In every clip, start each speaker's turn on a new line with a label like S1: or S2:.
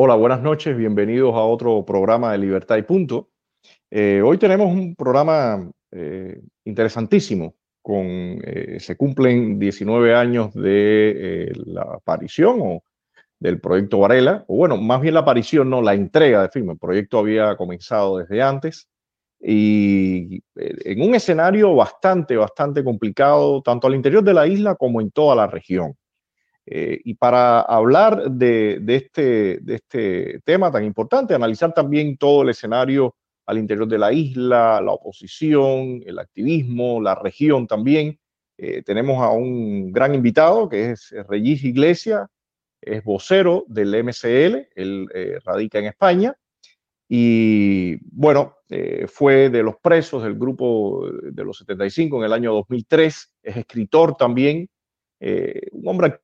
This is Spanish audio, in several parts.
S1: Hola, buenas noches, bienvenidos a otro programa de Libertad y Punto. Eh, hoy tenemos un programa eh, interesantísimo, con, eh, se cumplen 19 años de la aparición o del proyecto Varela, o bueno, más bien la aparición, no, la entrega de firma. El proyecto había comenzado desde antes y en un escenario bastante, bastante complicado, tanto al interior de la isla como en toda la región. Eh, y para hablar de, este, de este tema tan importante, analizar también todo el escenario al interior de la isla, la oposición, el activismo, la región también, eh, tenemos a un gran invitado que es Regis Iglesias, es vocero del MCL, él eh, radica en España y bueno, fue de los presos del grupo de los 75 en el año 2003, es escritor también, un hombre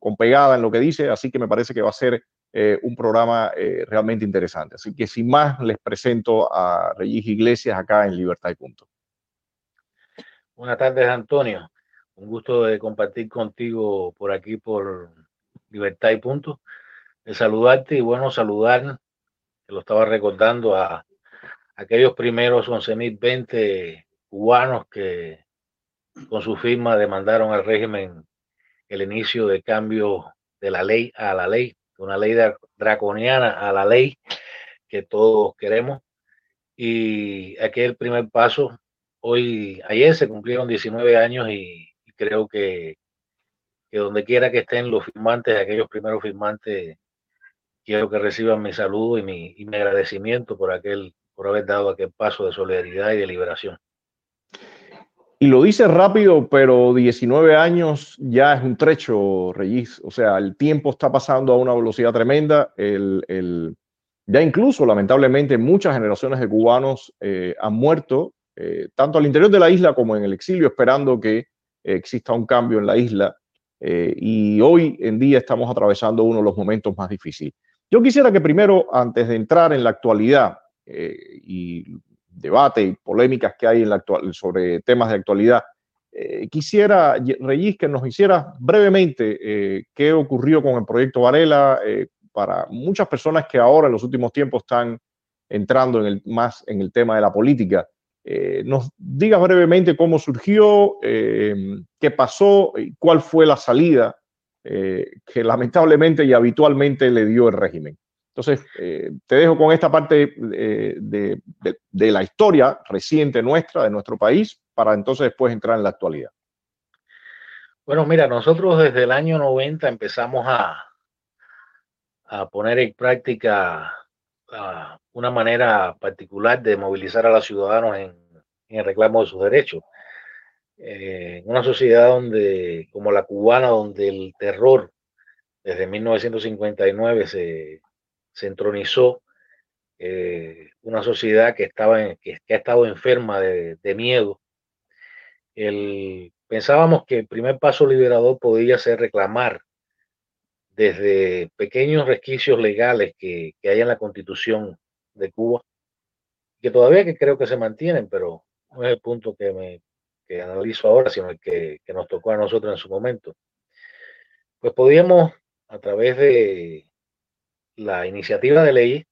S1: con, pegada en lo que dice, así que me parece que va a ser eh, un programa eh, realmente interesante. Así que sin más, les presento a Regis Iglesias acá en Libertad y Punto.
S2: Buenas tardes, Antonio. Un gusto de compartir contigo por aquí por Libertad y Punto. De saludarte y bueno, saludar, que lo estaba recordando, a aquellos primeros 11.020 cubanos que con su firma demandaron al régimen el inicio de cambio de la ley a la ley, una ley draconiana a la ley que todos queremos. Y aquí el primer paso. Hoy, ayer se cumplieron 19 años y, creo que, que, donde quiera que estén los firmantes, aquellos primeros firmantes, quiero que reciban mi saludo y mi, y mi agradecimiento por aquel, por haber dado aquel paso de solidaridad y de liberación.
S1: Y lo dice rápido, pero 19 años ya es un trecho, Reyes. O sea, el tiempo está pasando a una velocidad tremenda. El, ya incluso, lamentablemente, muchas generaciones de cubanos eh, han muerto, eh, tanto al interior de la isla como en el exilio, esperando que exista un cambio en la isla. Eh, y hoy en día estamos atravesando uno de los momentos más difíciles. Yo quisiera que primero, antes de entrar en la actualidad y debate y polémicas que hay en la actual, sobre temas de actualidad. Eh, quisiera, Reyes, que nos hiciera brevemente eh, qué ocurrió con el proyecto Varela eh, para muchas personas que ahora en los últimos tiempos están entrando en el, más en el tema de la política. nos diga brevemente cómo surgió, qué pasó y cuál fue la salida que lamentablemente y habitualmente le dio el régimen. Entonces, eh, te dejo con esta parte eh, de, la historia reciente nuestra, de nuestro país, para entonces después entrar en la actualidad.
S2: Bueno, mira, nosotros desde el año 90 empezamos a, a poner en práctica una manera particular de movilizar a los ciudadanos en, el reclamo de sus derechos. Eh, en una sociedad donde, como la cubana, donde el terror desde 1959 se, se entronizó eh, una sociedad que, estaba que, ha estado enferma de, miedo. Pensábamos que el primer paso liberador podía ser reclamar desde pequeños resquicios legales que, hay en la constitución de Cuba, que todavía que creo que se mantienen, pero no es el punto que, me, analizo ahora, sino el que, que nos tocó a nosotros en su momento. Pues podíamos, a través de la iniciativa de ley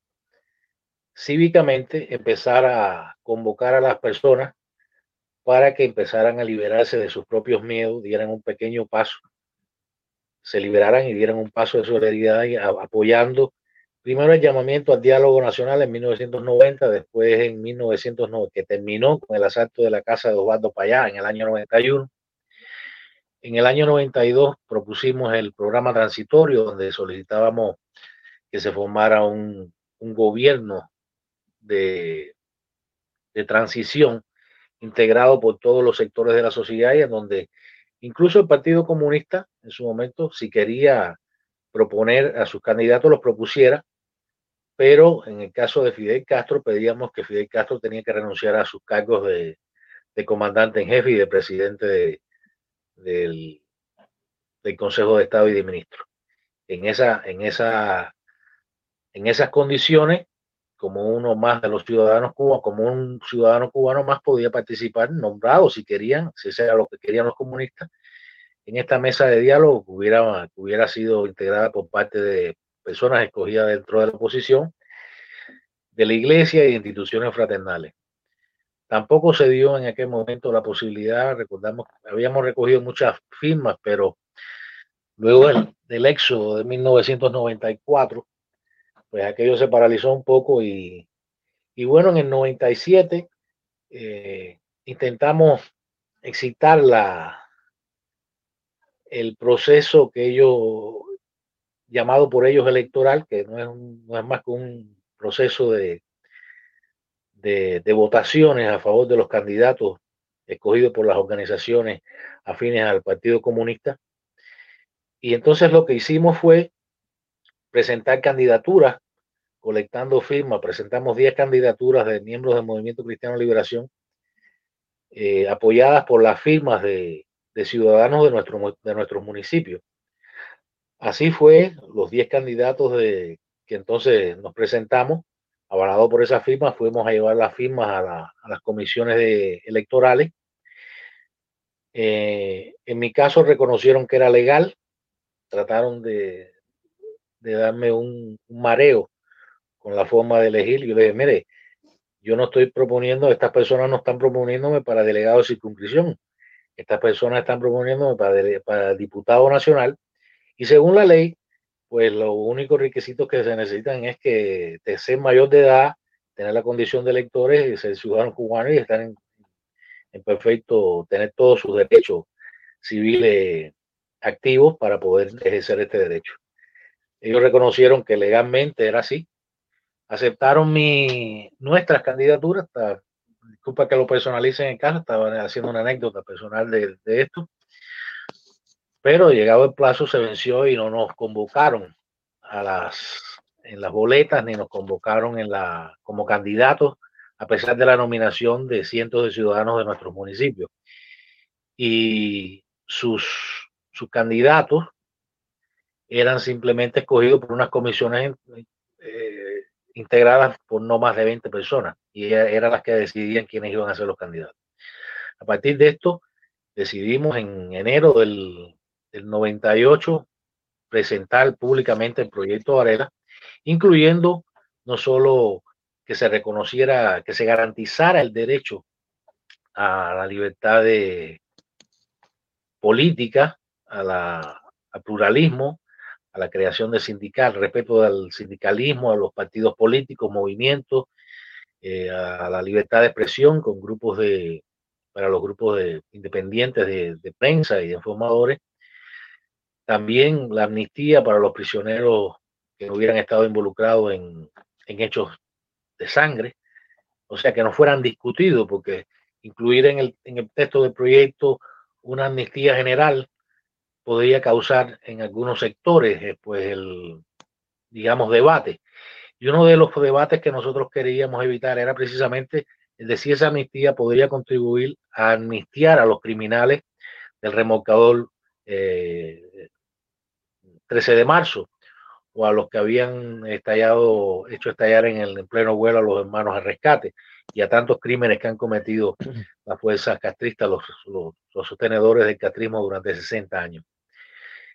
S2: cívicamente empezar a convocar a las personas para que empezaran a liberarse de sus propios miedos, dieran un pequeño paso, se liberaran y dieran un paso de solidaridad apoyando primero el llamamiento al diálogo nacional en 1990, después en 1990, que terminó con el asalto de la casa de Osvaldo Payá en el año 91. En el año 92 propusimos el programa transitorio donde solicitábamos que se formara un, gobierno de, de, transición integrado por todos los sectores de la sociedad y en donde incluso el Partido Comunista en su momento, si quería proponer a sus candidatos, los propusiera, pero en el caso de Fidel Castro pedíamos que Fidel Castro tenía que renunciar a sus cargos de, de comandante en jefe y de presidente de, del, del Consejo de Estado y de Ministros. En esa, en esa en esas condiciones, como uno más de los ciudadanos cubanos, como un ciudadano cubano más podía participar, nombrado si querían, si era lo que querían los comunistas, en esta mesa de diálogo que hubiera, hubiera sido integrada por parte de personas escogidas dentro de la oposición, de la iglesia y de instituciones fraternales. Tampoco se dio en aquel momento la posibilidad, recordamos, habíamos recogido muchas firmas, pero luego del, del éxodo de 1994, pues aquello se paralizó un poco y, y bueno, en el 97 eh, intentamos excitar la, el proceso que ellos, llamado por ellos electoral, que no es, no es más que un proceso de, de, votaciones a favor de los candidatos escogidos por las organizaciones afines al Partido Comunista. Y entonces lo que hicimos fue presentar candidaturas, colectando firmas, presentamos 10 candidaturas de miembros del Movimiento Cristiano Liberación, eh, apoyadas por las firmas de, ciudadanos de, de nuestros municipios. Así fue, los 10 candidatos de, que entonces nos presentamos avalado por esa firma, fuimos a llevar las firmas a, las comisiones electorales. Eh, en mi caso reconocieron que era legal, trataron de, darme un, mareo con la forma de elegir. Yo le dije, mire, yo no estoy proponiendo, estas personas no están proponiéndome para delegado de circunscripción, estas personas están proponiéndome para, para diputado nacional y según la ley pues los únicos requisitos que se necesitan es que te ser mayor de edad, tener la condición de electores ser ciudadano cubano y estar en, perfecto, tener todos sus derechos civiles activos para poder ejercer este derecho. Ellos reconocieron que legalmente era así, aceptaron mi, nuestras candidaturas, disculpa que lo personalicen en casa, estaba haciendo una anécdota personal de, de esto, pero llegado el plazo se venció y no nos convocaron a las en las boletas ni nos convocaron en la como candidatos a pesar de la nominación de cientos de ciudadanos de nuestros municipios. Y sus sus candidatos eran simplemente escogidos por unas comisiones eh, integradas por no más de 20 personas y eran las que decidían quiénes iban a ser los candidatos. A partir de esto, decidimos en enero del del 98 presentar públicamente el proyecto Varela, incluyendo no solo que se reconociera, que se garantizara el derecho a la libertad de política, a la, al pluralismo, a la creación de sindical, respeto al sindicalismo, a los partidos políticos, movimientos, eh, a la libertad de expresión con grupos de, para los grupos de, independientes de, prensa y de informadores, también la amnistía para los prisioneros que no hubieran estado involucrados en, hechos de sangre, o sea, que no fueran discutidos, porque incluir en el, en el texto del proyecto una amnistía general podría causar en algunos sectores eh, pues el digamos debate y uno de los debates que nosotros queríamos evitar era precisamente el de si esa amnistía podría contribuir a amnistiar a los criminales del remolcador eh, 13 de marzo, o a los que habían estallado, hecho estallar en el pleno vuelo a los hermanos al rescate, y a tantos crímenes que han cometido las fuerzas castristas, los, los, sostenedores del castrismo durante 60 años.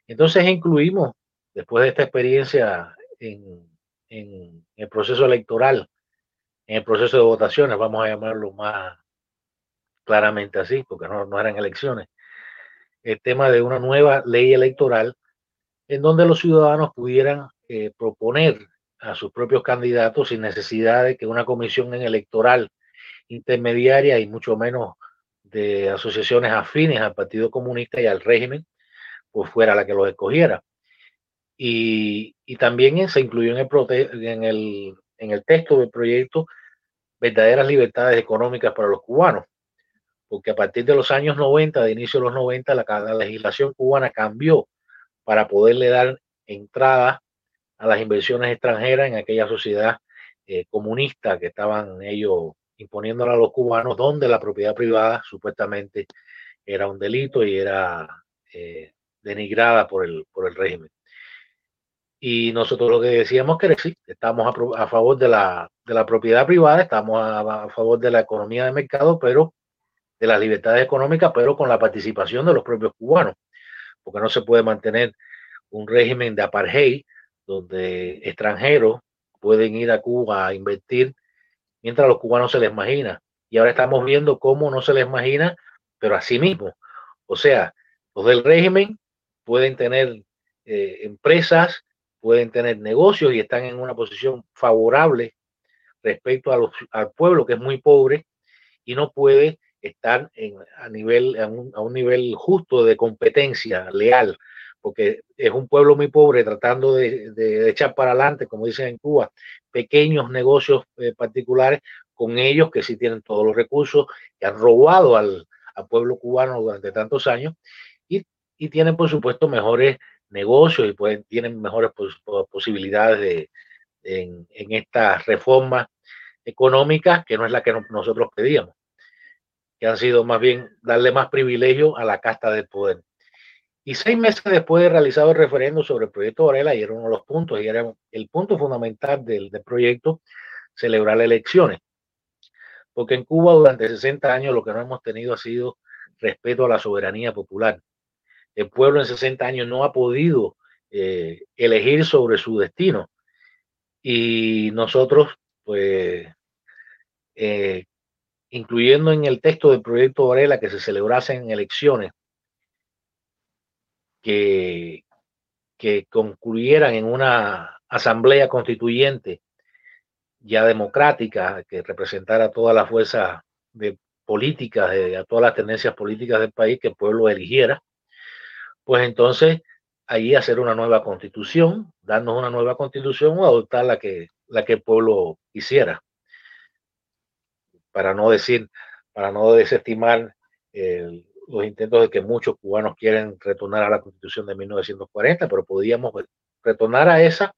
S2: Entonces incluimos, después de esta experiencia en, el proceso electoral, en el proceso de votaciones, vamos a llamarlo más claramente así, porque no, no eran elecciones, el tema de una nueva ley electoral en donde los ciudadanos pudieran eh, proponer a sus propios candidatos sin necesidad de que una comisión electoral intermediaria y mucho menos de asociaciones afines al Partido Comunista y al régimen, pues fuera la que los escogiera. Y, también se incluyó en el, en, el, en el texto del proyecto verdaderas libertades económicas para los cubanos, porque a partir de los años 90, de inicio de los 90, la, la legislación cubana cambió para poderle dar entrada a las inversiones extranjeras en aquella sociedad eh, comunista que estaban ellos imponiéndola a los cubanos, donde la propiedad privada supuestamente era un delito y era eh, denigrada por el, por el régimen. Y nosotros lo que decíamos que sí, estamos a, favor de la, de la, propiedad privada, estamos a, a, favor de la economía de mercado, pero de las libertades económicas, pero con la participación de los propios cubanos porque no se puede mantener un régimen de apartheid donde extranjeros pueden ir a Cuba a invertir mientras a los cubanos se les imagina. Y ahora estamos viendo cómo no se les imagina, pero así mismo. O sea, los del régimen pueden tener eh, empresas, pueden tener negocios y están en una posición favorable respecto al pueblo que es muy pobre y no puede estar a, nivel, a un nivel justo de competencia leal porque es un pueblo muy pobre tratando de, echar para adelante, como dicen en Cuba, pequeños negocios eh, particulares con ellos que sí tienen todos los recursos, que han robado al, pueblo cubano durante tantos años y, tienen, por supuesto, mejores negocios y pueden, tienen mejores posibilidades de, en, en esta reforma económica que no es la que nosotros pedíamos, que han sido más bien darle más privilegio a la casta del poder. Y seis meses después de realizado el referendo sobre el proyecto Varela, y era uno de los puntos, y era el punto fundamental del, proyecto, celebrar elecciones. Porque en Cuba durante 60 años lo que no hemos tenido ha sido respeto a la soberanía popular. El pueblo en 60 años no ha podido eh, elegir sobre su destino. Y nosotros, pues, eh, incluyendo en el texto del proyecto Varela que se celebrasen elecciones que, que concluyeran en una asamblea constituyente ya democrática que representara todas las fuerzas de políticas, a todas las tendencias políticas del país que el pueblo eligiera, pues entonces ahí hacer una nueva constitución, darnos una nueva constitución o adoptar la que, la que el pueblo quisiera. Para no decir, para no desestimar los intentos de que muchos cubanos quieren retornar a la constitución de 1940, pero podíamos retornar a esa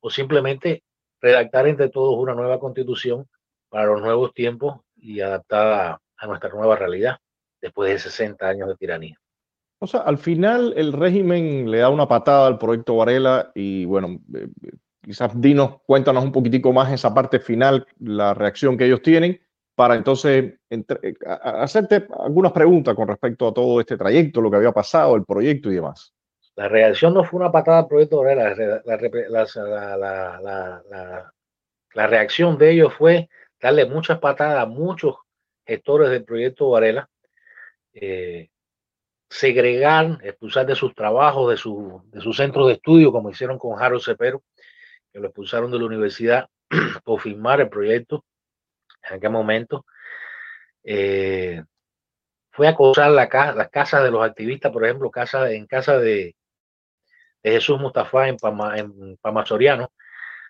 S2: o simplemente redactar entre todos una nueva constitución para los nuevos tiempos y adaptada a nuestra nueva realidad después de 60 años de tiranía.
S1: O sea, al final el régimen le da una patada al proyecto Varela y bueno, eh, quizás dinos, cuéntanos un poquitico más esa parte final, la reacción que ellos tienen para entonces eh, hacerte algunas preguntas con respecto a todo este trayecto, lo que había pasado, el proyecto y demás.
S2: La reacción no fue una patada al proyecto la, la, reacción de ellos fue darle muchas patadas a muchos gestores del proyecto Varela, eh, segregar, expulsar de sus trabajos, de de su centro de estudio, como hicieron con Harold Cepero, que lo expulsaron de la universidad por firmar el proyecto en aquel momento, eh, fue a acosar la las casas de los activistas, por ejemplo, casa, en casa de, Jesús Mustafa en, Soriano,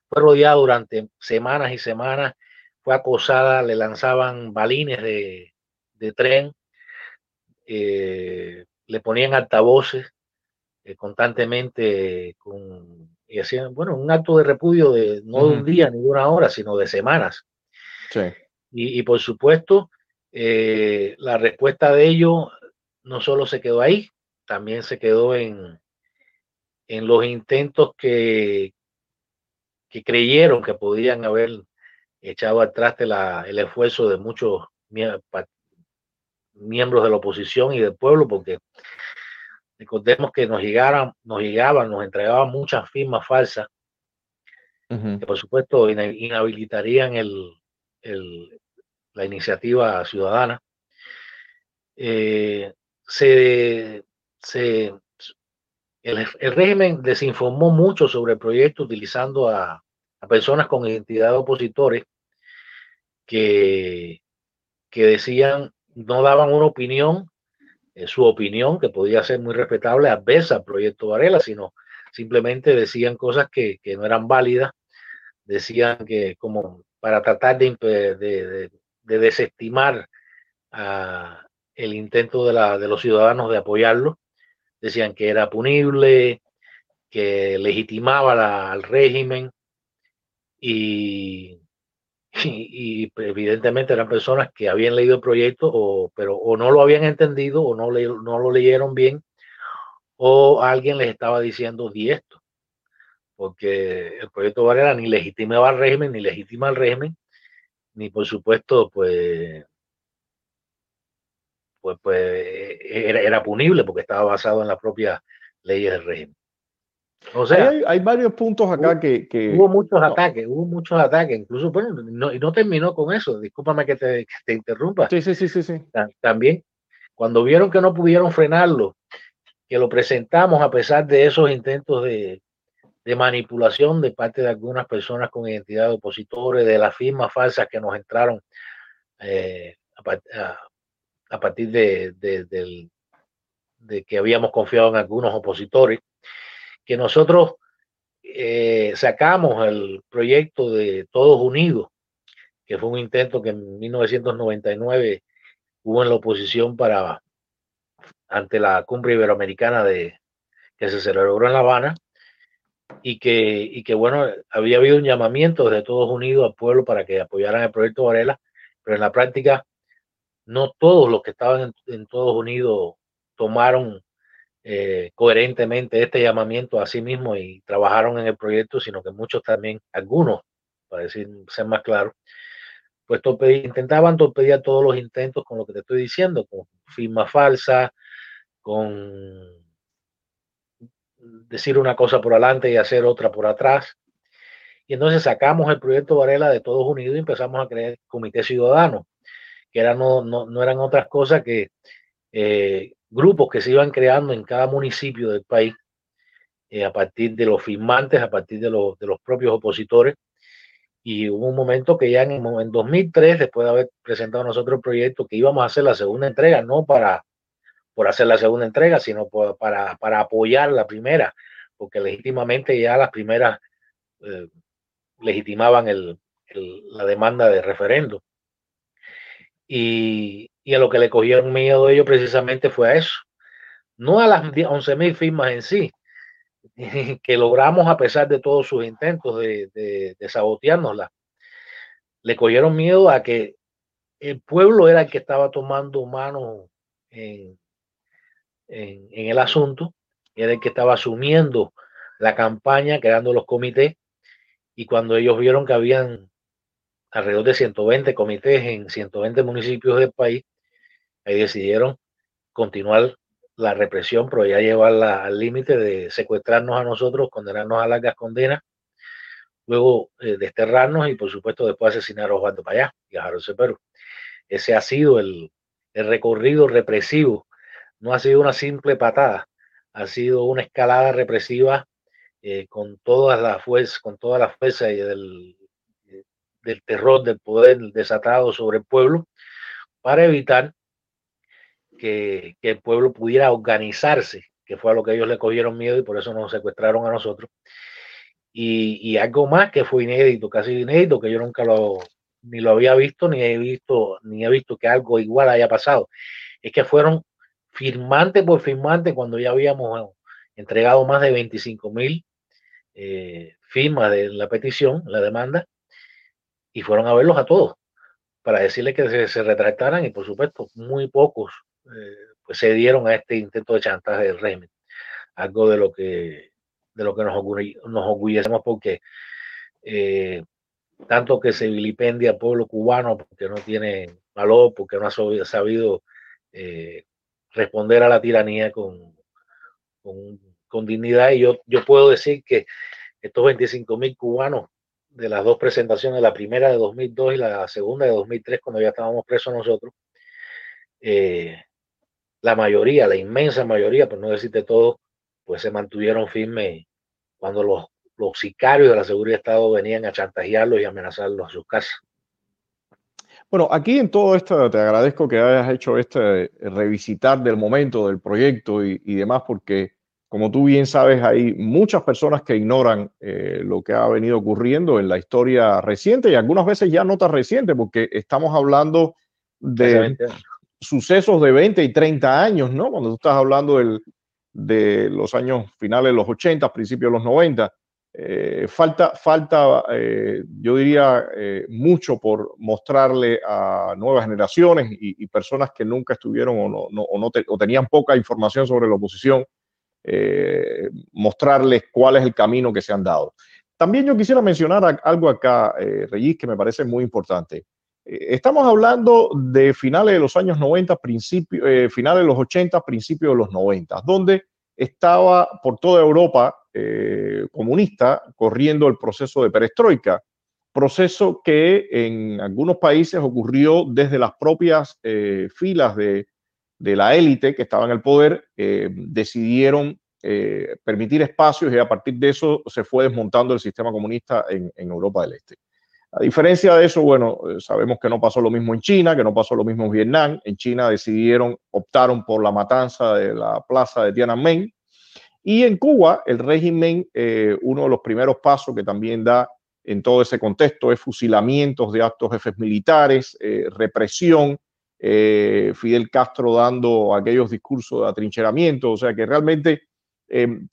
S2: fue rodeado durante semanas y semanas, fue acosada, le lanzaban balines de, tren, eh, le ponían altavoces eh, constantemente con, y hacían, bueno, un acto de repudio de no de un día ni de una hora, sino de semanas. Y, por supuesto, eh, la respuesta de ellos no solo se quedó ahí, también se quedó en, en los intentos que, que creyeron que podían haber echado atrás la, el esfuerzo de muchos miembros de la oposición y del pueblo, porque recordemos que nos llegaran, nos llegaban, nos entregaban muchas firmas falsas, que por supuesto inhabilitarían el, la iniciativa ciudadana, eh, se, el, régimen desinformó mucho sobre el proyecto utilizando a, personas con identidad de opositores que, que decían, no daban una opinión, eh, su opinión, que podía ser muy respetable, adversa al proyecto Varela, sino simplemente decían cosas que, que no eran válidas, decían que como para tratar de, de, desestimar el intento de, la, de los ciudadanos de apoyarlo. Decían que era punible, que legitimaba al régimen y, y, evidentemente eran personas que habían leído el proyecto, o, pero o no lo habían entendido o no, no lo leyeron bien, o alguien les estaba diciendo di esto porque el proyecto Varela ni legitimaba al régimen, ni legitima al régimen, ni por supuesto, pues, pues, pues era, era punible porque estaba basado en las propias leyes del régimen.
S1: O sea, hay, varios puntos acá que,
S2: Hubo muchos ataques, hubo muchos ataques, incluso, bueno, y no terminó con eso, discúlpame que te, que te interrumpa.
S1: Sí, sí, sí, sí, sí.
S2: También, cuando vieron que no pudieron frenarlo, que lo presentamos a pesar de esos intentos de, de manipulación de parte de algunas personas con identidad de opositores, de las firmas falsas que nos entraron eh, a, partir de, de, que habíamos confiado en algunos opositores, que nosotros eh, sacamos el proyecto de Todos Unidos, que fue un intento que en 1999 hubo en la oposición para ante la cumbre iberoamericana de que se celebró en La Habana y que, y que bueno, había habido un llamamiento desde todos unidos al pueblo para que apoyaran el proyecto Varela, pero en la práctica no todos los que estaban en, todos unidos tomaron eh, coherentemente este llamamiento a sí mismos y trabajaron en el proyecto, sino que muchos también, algunos, para decir, ser más claro, pues intentaban torpedear todos los intentos con lo que te estoy diciendo, con firma falsa, con decir una cosa por adelante y hacer otra por atrás. Y entonces sacamos el proyecto Varela de todos unidos y empezamos a crear comité ciudadano, que eran, no, no, eran otras cosas que eh, grupos que se iban creando en cada municipio del país eh, a partir de los firmantes, a partir de los, de los propios opositores. Y hubo un momento que ya en, en 2003, después de haber presentado nosotros el proyecto, que íbamos a hacer la segunda entrega, no para por hacer la segunda entrega, sino para, para, apoyar la primera, porque legítimamente ya las primeras eh, legitimaban el, la demanda de referendo. Y, a lo que le cogieron miedo ellos precisamente fue a eso, no a las 11.000 firmas en sí, que logramos a pesar de todos sus intentos de, de. Le cogieron miedo a que el pueblo era el que estaba tomando mano en, en, el asunto, era el que estaba asumiendo la campaña, creando los comités, y cuando ellos vieron que habían alrededor de 120 comités en 120 municipios del país, ahí decidieron continuar la represión, pero ya llevarla al límite de secuestrarnos a nosotros, condenarnos a largas condenas, luego eh, desterrarnos y por supuesto después asesinar a Osvaldo Payá y a Harold Cepero. Ese ha sido el, el recorrido represivo no ha sido una simple patada, ha sido una escalada represiva eh, con todas las fuerzas, con toda la fuerza del, del terror del poder desatado sobre el pueblo, para evitar que, el pueblo pudiera organizarse, que fue a lo que ellos le cogieron miedo y por eso nos secuestraron a nosotros. Y, y, algo más que fue inédito, casi inédito, que yo nunca lo ni lo había visto, ni he visto, ni he visto que algo igual haya pasado, es que fueron firmante por firmante, cuando ya habíamos entregado más de 25 mil eh, firmas de la petición, la demanda, y fueron a verlos a todos para decirles que se, retractaran y por supuesto muy pocos eh, pues se dieron a este intento de chantaje del régimen. Algo de lo que, de lo que nos, orgullecemos porque eh, tanto que se vilipendia al pueblo cubano porque no tiene valor, porque no ha sabido responder a la tiranía con, con, dignidad. Y yo, yo puedo decir que estos 25 mil cubanos de las dos presentaciones, la primera de 2002 y la segunda de 2003, cuando ya estábamos presos nosotros, eh, la mayoría, la inmensa mayoría, por no decirte todo, pues se mantuvieron firmes cuando los, los sicarios de la seguridad de Estado venían a chantajearlos y amenazarlos a sus casas.
S1: Bueno, aquí en todo esto te agradezco que hayas hecho este revisitar del momento del proyecto y, demás, porque como tú bien sabes, hay muchas personas que ignoran eh, lo que ha venido ocurriendo en la historia reciente y algunas veces ya no tan reciente, porque estamos hablando de sucesos de 20 y 30 años, ¿no? Cuando tú estás hablando de los años finales de los 80, principios de los 90. Eh, falta, falta eh, yo diría, eh, mucho por mostrarle a nuevas generaciones y, personas que nunca estuvieron o, no, no, o, no o tenían poca información sobre la oposición, mostrarles cuál es el camino que se han dado. También yo quisiera mencionar algo acá, Regis, que me parece muy importante. Estamos hablando de finales de los años 90, finales de los 80, principios de los 90, donde estaba por toda Europa comunista corriendo el proceso de perestroika, proceso que en algunos países ocurrió desde las propias filas de, la élite que estaba en el poder, decidieron permitir espacios y a partir de eso se fue desmontando el sistema comunista en Europa del Este. A diferencia de eso, bueno, eh, sabemos que no pasó lo mismo en China, que no pasó lo mismo en Vietnam. En China decidieron, optaron por la matanza de la plaza de Tiananmen. Y en Cuba, el régimen, eh, uno de los primeros pasos que también da en todo ese contexto es fusilamientos de actos jefes militares, eh, represión, Fidel Castro dando aquellos discursos de atrincheramiento, o sea que realmente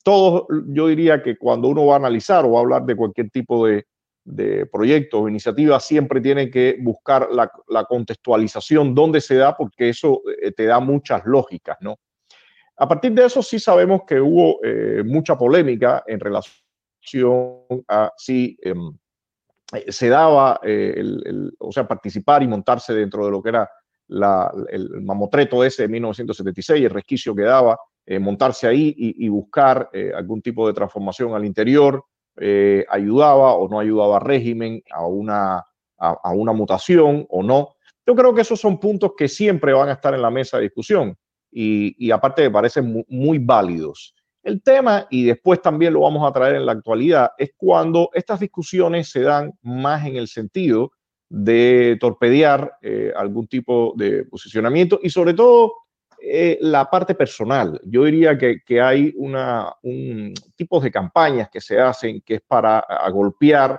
S1: todos, yo diría que cuando uno va a analizar o va a hablar de cualquier tipo de, de proyectos o iniciativas siempre tienen que buscar la, contextualización, dónde se da, porque eso eh, te da muchas lógicas, ¿no? A partir de eso sí sabemos que hubo eh, mucha polémica en relación a si em, eh, se daba, o sea, participar y montarse dentro de lo que era el mamotreto ese de 1976, el resquicio que daba, montarse ahí y buscar algún tipo de transformación al interior, eh, ayudaba o no ayudaba al régimen, a una, a, una mutación o no. Yo creo que esos son puntos que siempre van a estar en la mesa de discusión y, aparte me parecen muy, válidos. El tema, y después también lo vamos a traer en la actualidad, es cuando estas discusiones se dan más en el sentido de torpedear eh, algún tipo de posicionamiento y sobre todo eh, la parte personal. Yo diría que, hay una, un tipo de campañas que se hacen que es para golpear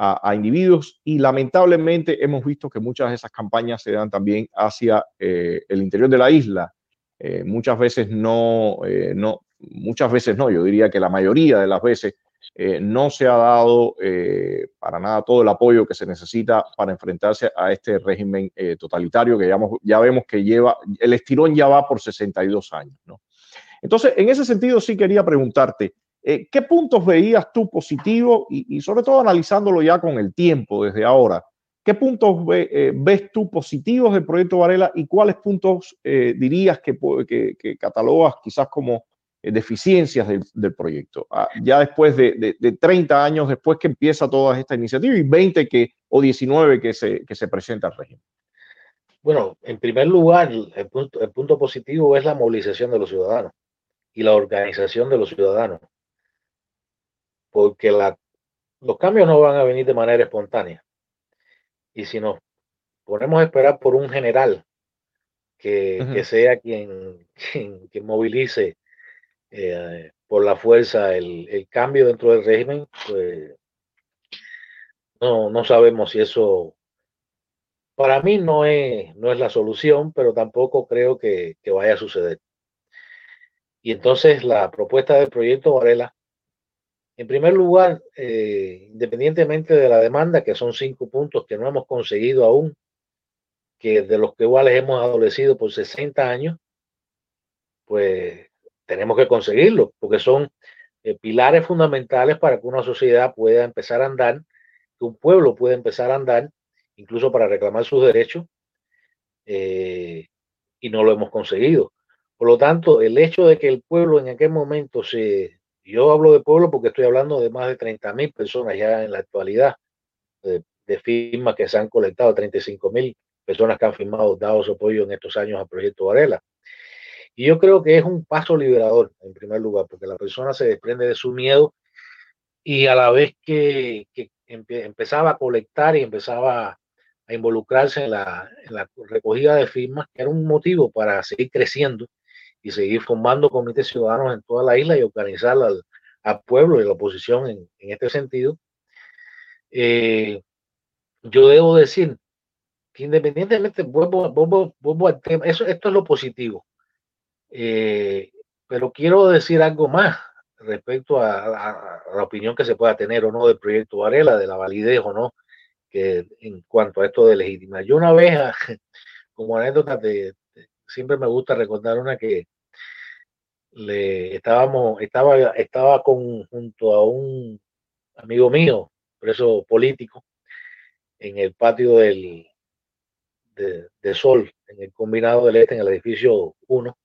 S1: a, individuos y lamentablemente hemos visto que muchas de esas campañas se dan también hacia eh, el interior de la isla. Eh, muchas veces no, no, muchas veces no, yo diría que la mayoría de las veces eh, no se ha dado eh, para nada todo el apoyo que se necesita para enfrentarse a este régimen eh, totalitario que ya, vemos que lleva, el estirón ya va por 62 años. ¿no? Entonces, en ese sentido sí quería preguntarte, ¿qué puntos veías tú positivos y, sobre todo analizándolo ya con el tiempo desde ahora? ¿Qué puntos ves tú positivos del proyecto Varela y cuáles puntos dirías que, que, catalogas quizás como deficiencias del, proyecto. Ah, ya después de, 30 años después que empieza toda esta iniciativa y 20 que, o 19 que se, que se presenta al régimen.
S2: Bueno, en primer lugar, el punto, el punto positivo es la movilización de los ciudadanos y la organización de los ciudadanos. Porque la, los cambios no van a venir de manera espontánea. Y si nos ponemos a esperar por un general que, que sea quien, quien, quien movilice eh, por la fuerza el, cambio dentro del régimen, pues no, no sabemos si eso para mí no es, no es la solución, pero tampoco creo que, vaya a suceder. Y entonces la propuesta del proyecto Varela, en primer lugar, eh, independientemente de la demanda, que son cinco puntos que no hemos conseguido aún, que de los que iguales hemos adolecido por 60 años, pues tenemos que conseguirlo, porque son eh, pilares fundamentales para que una sociedad pueda empezar a andar, que un pueblo pueda empezar a andar, incluso para reclamar sus derechos, eh, y no lo hemos conseguido. Por lo tanto, el hecho de que el pueblo en aquel momento se, yo hablo de pueblo porque estoy hablando de más de 30 mil personas ya en la actualidad, de, firmas que se han colectado, 35 mil personas que han firmado, dado su apoyo en estos años al proyecto Varela. Y yo creo que es un paso liberador, en primer lugar, porque la persona se desprende de su miedo y a la vez que, empezaba a colectar y empezaba a involucrarse en la, recogida de firmas, que era un motivo para seguir creciendo y seguir formando comités ciudadanos en toda la isla y organizar al, pueblo y la oposición en, este sentido. Eh, yo debo decir que independientemente, vuelvo, vuelvo al tema, eso, esto es lo positivo. Eh, pero quiero decir algo más respecto a, la opinión que se pueda tener o no del proyecto Varela, de la validez o no, que en cuanto a esto de legitimidad. Yo una vez, como anécdota, siempre me gusta recordar una que le estábamos, estaba, estaba con, junto a un amigo mío, preso político, en el patio del, de, de Sol, en el combinado del Este, en el edificio 1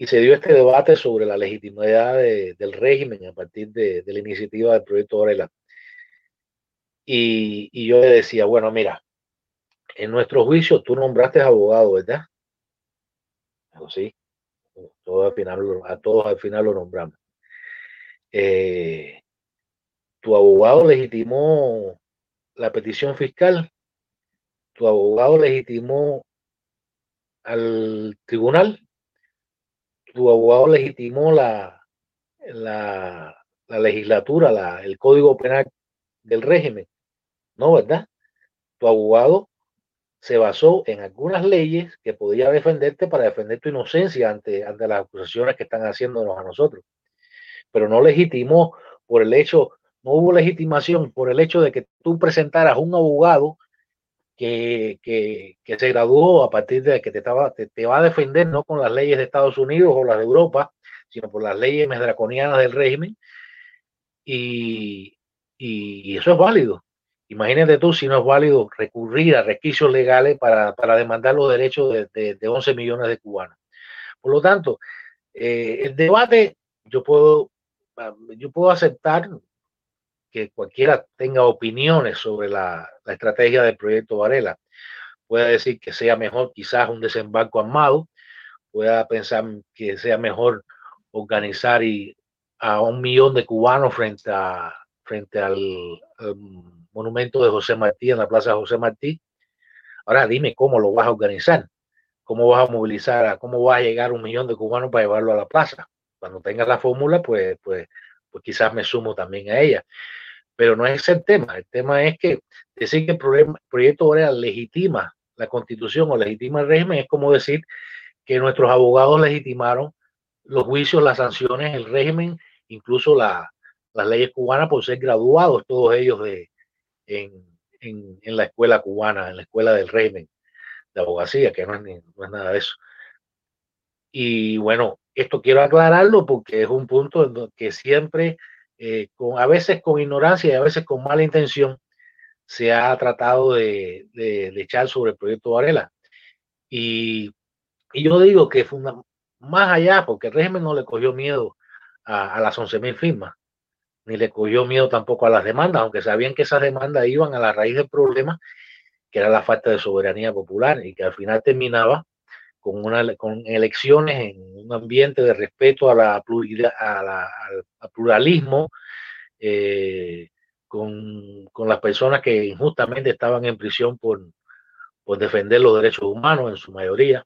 S2: y se dio este debate sobre la legitimidad del régimen a partir de, la iniciativa del proyecto Varela. Y, y, yo le decía, bueno, mira, en nuestro juicio tú nombraste abogado, ¿verdad? sí, al final, a todos al final lo nombramos. Eh, tu abogado legitimó la petición fiscal, tu abogado legitimó al tribunal, tu abogado legitimó la, la, legislatura, la, el código penal del régimen. No, ¿verdad? Tu abogado se basó en algunas leyes que podía defenderte para defender tu inocencia ante, ante las acusaciones que están haciéndonos a nosotros. Pero no legitimó por el hecho, no hubo legitimación por el hecho de que tú presentaras un abogado que, que, se graduó a partir de que te, estaba, te, va a defender no con las leyes de Estados Unidos o las de Europa, sino por las leyes draconianas del régimen. Y, y, eso es válido. Imagínate tú si no es válido recurrir a requisitos legales para, para demandar los derechos de, de, 11 millones de cubanos. Por lo tanto, eh, el debate, yo puedo, yo puedo aceptar que cualquiera tenga opiniones sobre la, estrategia del proyecto Varela. Pueda decir que sea mejor quizás un desembarco armado, pueda pensar que sea mejor organizar y a un millón de cubanos frente, a, frente al, monumento de José Martí en la Plaza José Martí. Ahora dime cómo lo vas a organizar, cómo vas a movilizar, cómo va a llegar un millón de cubanos para llevarlo a la plaza. Cuando tengas la fórmula, pues, pues, pues quizás me sumo también a ella pero no es el tema. El tema es que decir que el, proyecto Borea legitima la constitución o legitima el régimen es como decir que nuestros abogados legitimaron los juicios, las sanciones, el régimen, incluso las leyes cubanas por ser graduados todos ellos de, en, la escuela cubana, en la escuela del régimen de abogacía, que no es, nada de eso. Y bueno, esto quiero aclararlo porque es un punto que siempre eh, a veces con ignorancia y a veces con mala intención, se ha tratado de, echar sobre el proyecto Varela. Y, yo digo que más allá, porque el régimen no le cogió miedo a, las 11.000 firmas, ni le cogió miedo tampoco a las demandas, aunque sabían que esas demandas iban a la raíz del problema, que era la falta de soberanía popular y que al final terminaba con, una, con elecciones en un ambiente de respeto a la, al pluralismo, eh, con, con, las personas que injustamente estaban en prisión por, por defender los derechos humanos en su mayoría.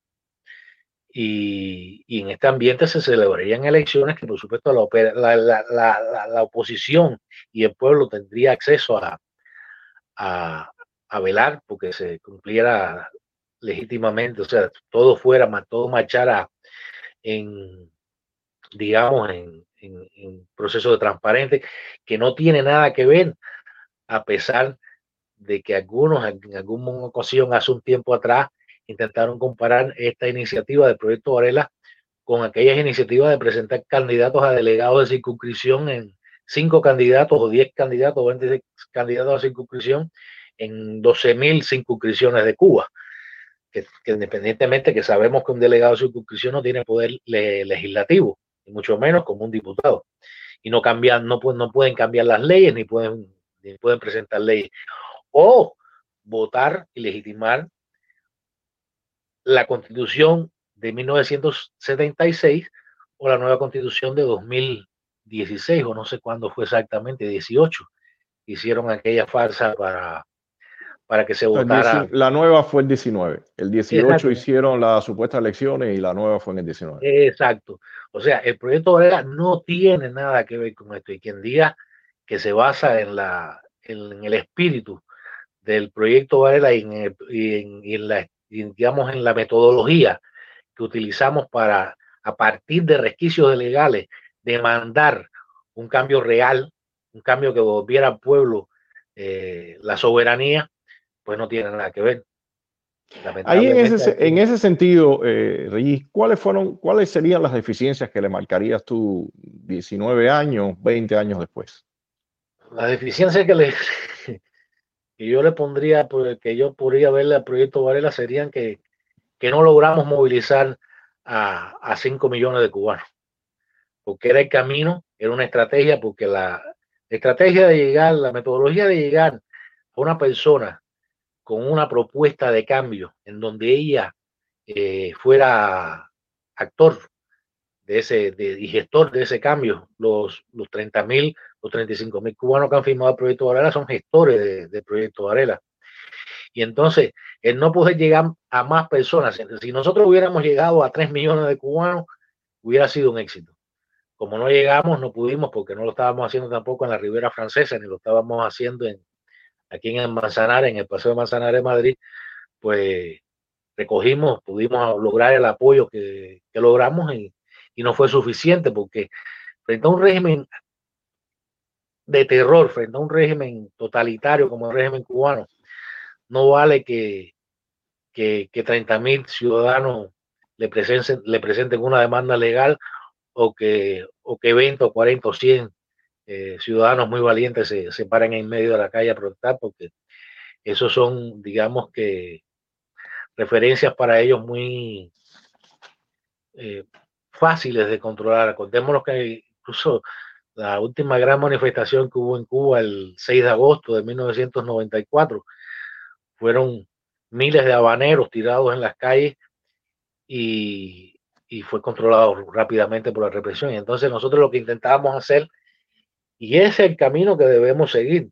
S2: Y, y, en este ambiente se celebrarían elecciones que por supuesto la, la, la, la oposición y el pueblo tendría acceso a, a, a velar porque se cumpliera legítimamente, o sea, todo fuera, todo marchara en, digamos, en, proceso de transparente, que no tiene nada que ver, a pesar de que algunos en alguna ocasión, hace un tiempo atrás, intentaron comparar esta iniciativa del proyecto Varela con aquellas iniciativas de presentar candidatos a delegados de circunscripción en cinco candidatos o diez candidatos o 20 candidatos a circunscripción en 12.000 circunscripciones de Cuba que, independientemente que sabemos que un delegado de circunscripción no tiene poder legislativo, y mucho menos como un diputado. Y no cambian, no, no pueden cambiar las leyes, ni pueden, ni pueden presentar leyes. O votar y legitimar la constitución de 1976 o la nueva constitución de 2016, o no sé cuándo fue exactamente, 18. Hicieron aquella farsa para para que se votara.
S1: La nueva fue el 19. El 18 hicieron las supuestas elecciones y la nueva fue en el 19.
S2: Exacto. O sea, el proyecto Varela no tiene nada que ver con esto. Y quien diga que se basa en, la, en, el espíritu del proyecto Varela y en, la, digamos, en la metodología que utilizamos para, a partir de resquicios legales, demandar un cambio real, un cambio que volviera al pueblo eh, la soberanía, pues no tiene nada que ver.
S1: Ahí en ese, en ese sentido, eh, Reyes, ¿cuáles fueron, cuáles serían las deficiencias que le marcarías tú 19 años, 20 años después?
S2: Las deficiencias que, le, que yo le pondría, pues, que yo podría verle al proyecto Varela serían que, que no logramos movilizar a, a 5 millones de cubanos, porque era el camino, era una estrategia, porque la estrategia de llegar, la metodología de llegar a una persona con una propuesta de cambio en donde ella eh, fuera actor de ese, de, y gestor de ese cambio, los, los 30 mil, los 35 mil cubanos que han firmado el proyecto Varela son gestores del proyecto Varela. Y entonces, el no poder llegar a más personas, si nosotros hubiéramos llegado a 3 millones de cubanos, hubiera sido un éxito. Como no llegamos, no pudimos porque no lo estábamos haciendo tampoco en la Ribera Francesa, ni lo estábamos haciendo en, aquí en el Manzanares, en el Paseo de Manzanares Madrid, pues recogimos, pudimos lograr el apoyo que, que logramos y, y no fue suficiente porque frente a un régimen de terror, frente a un régimen totalitario como el régimen cubano, no vale que, que, que 30 mil ciudadanos le presenten, le presenten una demanda legal o que, o que 20 o 40 o 100 eh, ciudadanos muy valientes se, se paren en medio de la calle a protestar, porque esos son, digamos que, referencias para ellos muy eh, fáciles de controlar. Contémonos que incluso la última gran manifestación que hubo en Cuba el 6 de agosto de 1994 fueron miles de habaneros tirados en las calles y, y fue controlado rápidamente por la represión. Y entonces nosotros lo que intentábamos hacer, y ese es el camino que debemos seguir,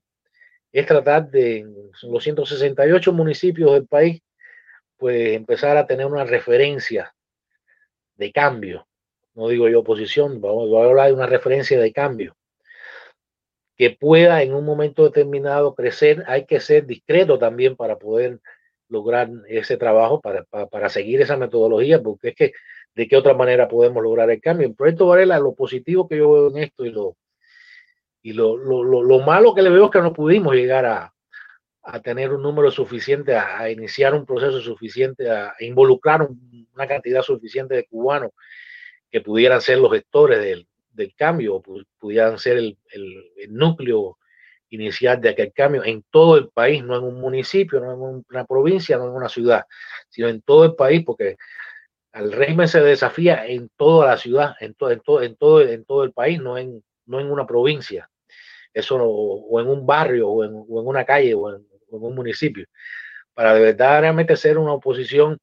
S2: es tratar de los 168 municipios del país, pues empezar a tener una referencia de cambio. No digo yo oposición, vamos a hablar de una referencia de cambio que pueda en un momento determinado crecer. Hay que ser discreto también para poder lograr ese trabajo, para, para, seguir esa metodología, porque es que de qué otra manera podemos lograr el cambio. En Proyecto Varela, lo positivo que yo veo en esto y lo, y lo, lo, lo, lo malo que le veo es que no pudimos llegar a, a tener un número suficiente, a, iniciar un proceso suficiente, a, involucrar un, una cantidad suficiente de cubanos que pudieran ser los gestores del, del cambio, o pudieran ser el, el, el, núcleo inicial de aquel cambio. En todo el país, no en un municipio, no en una provincia, no en una ciudad, sino en todo el país, porque al régimen se desafía en toda la ciudad, en, to, en, to, en, todo, en todo el país, no en, no en una provincia, eso o, en un barrio, o en, o en una calle, o en, un municipio, para de verdad realmente ser una oposición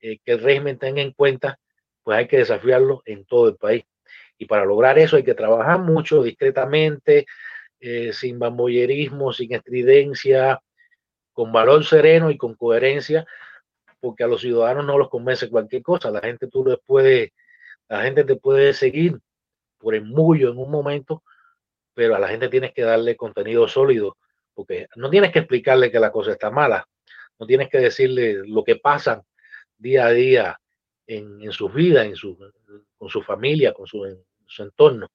S2: eh, que el régimen tenga en cuenta, pues hay que desafiarlo en todo el país. Y para lograr eso hay que trabajar mucho, discretamente, eh, sin bambollerismo, sin estridencia, con valor sereno y con coherencia, porque a los ciudadanos no los convence cualquier cosa. La gente tú les puede, la gente te puede seguir por el mullo en un momento, pero a la gente tienes que darle contenido sólido, porque no tienes que explicarle que la cosa está mala, no tienes que decirle lo que pasan día a día en, en sus vidas, en su, con su familia, con su, en su entorno.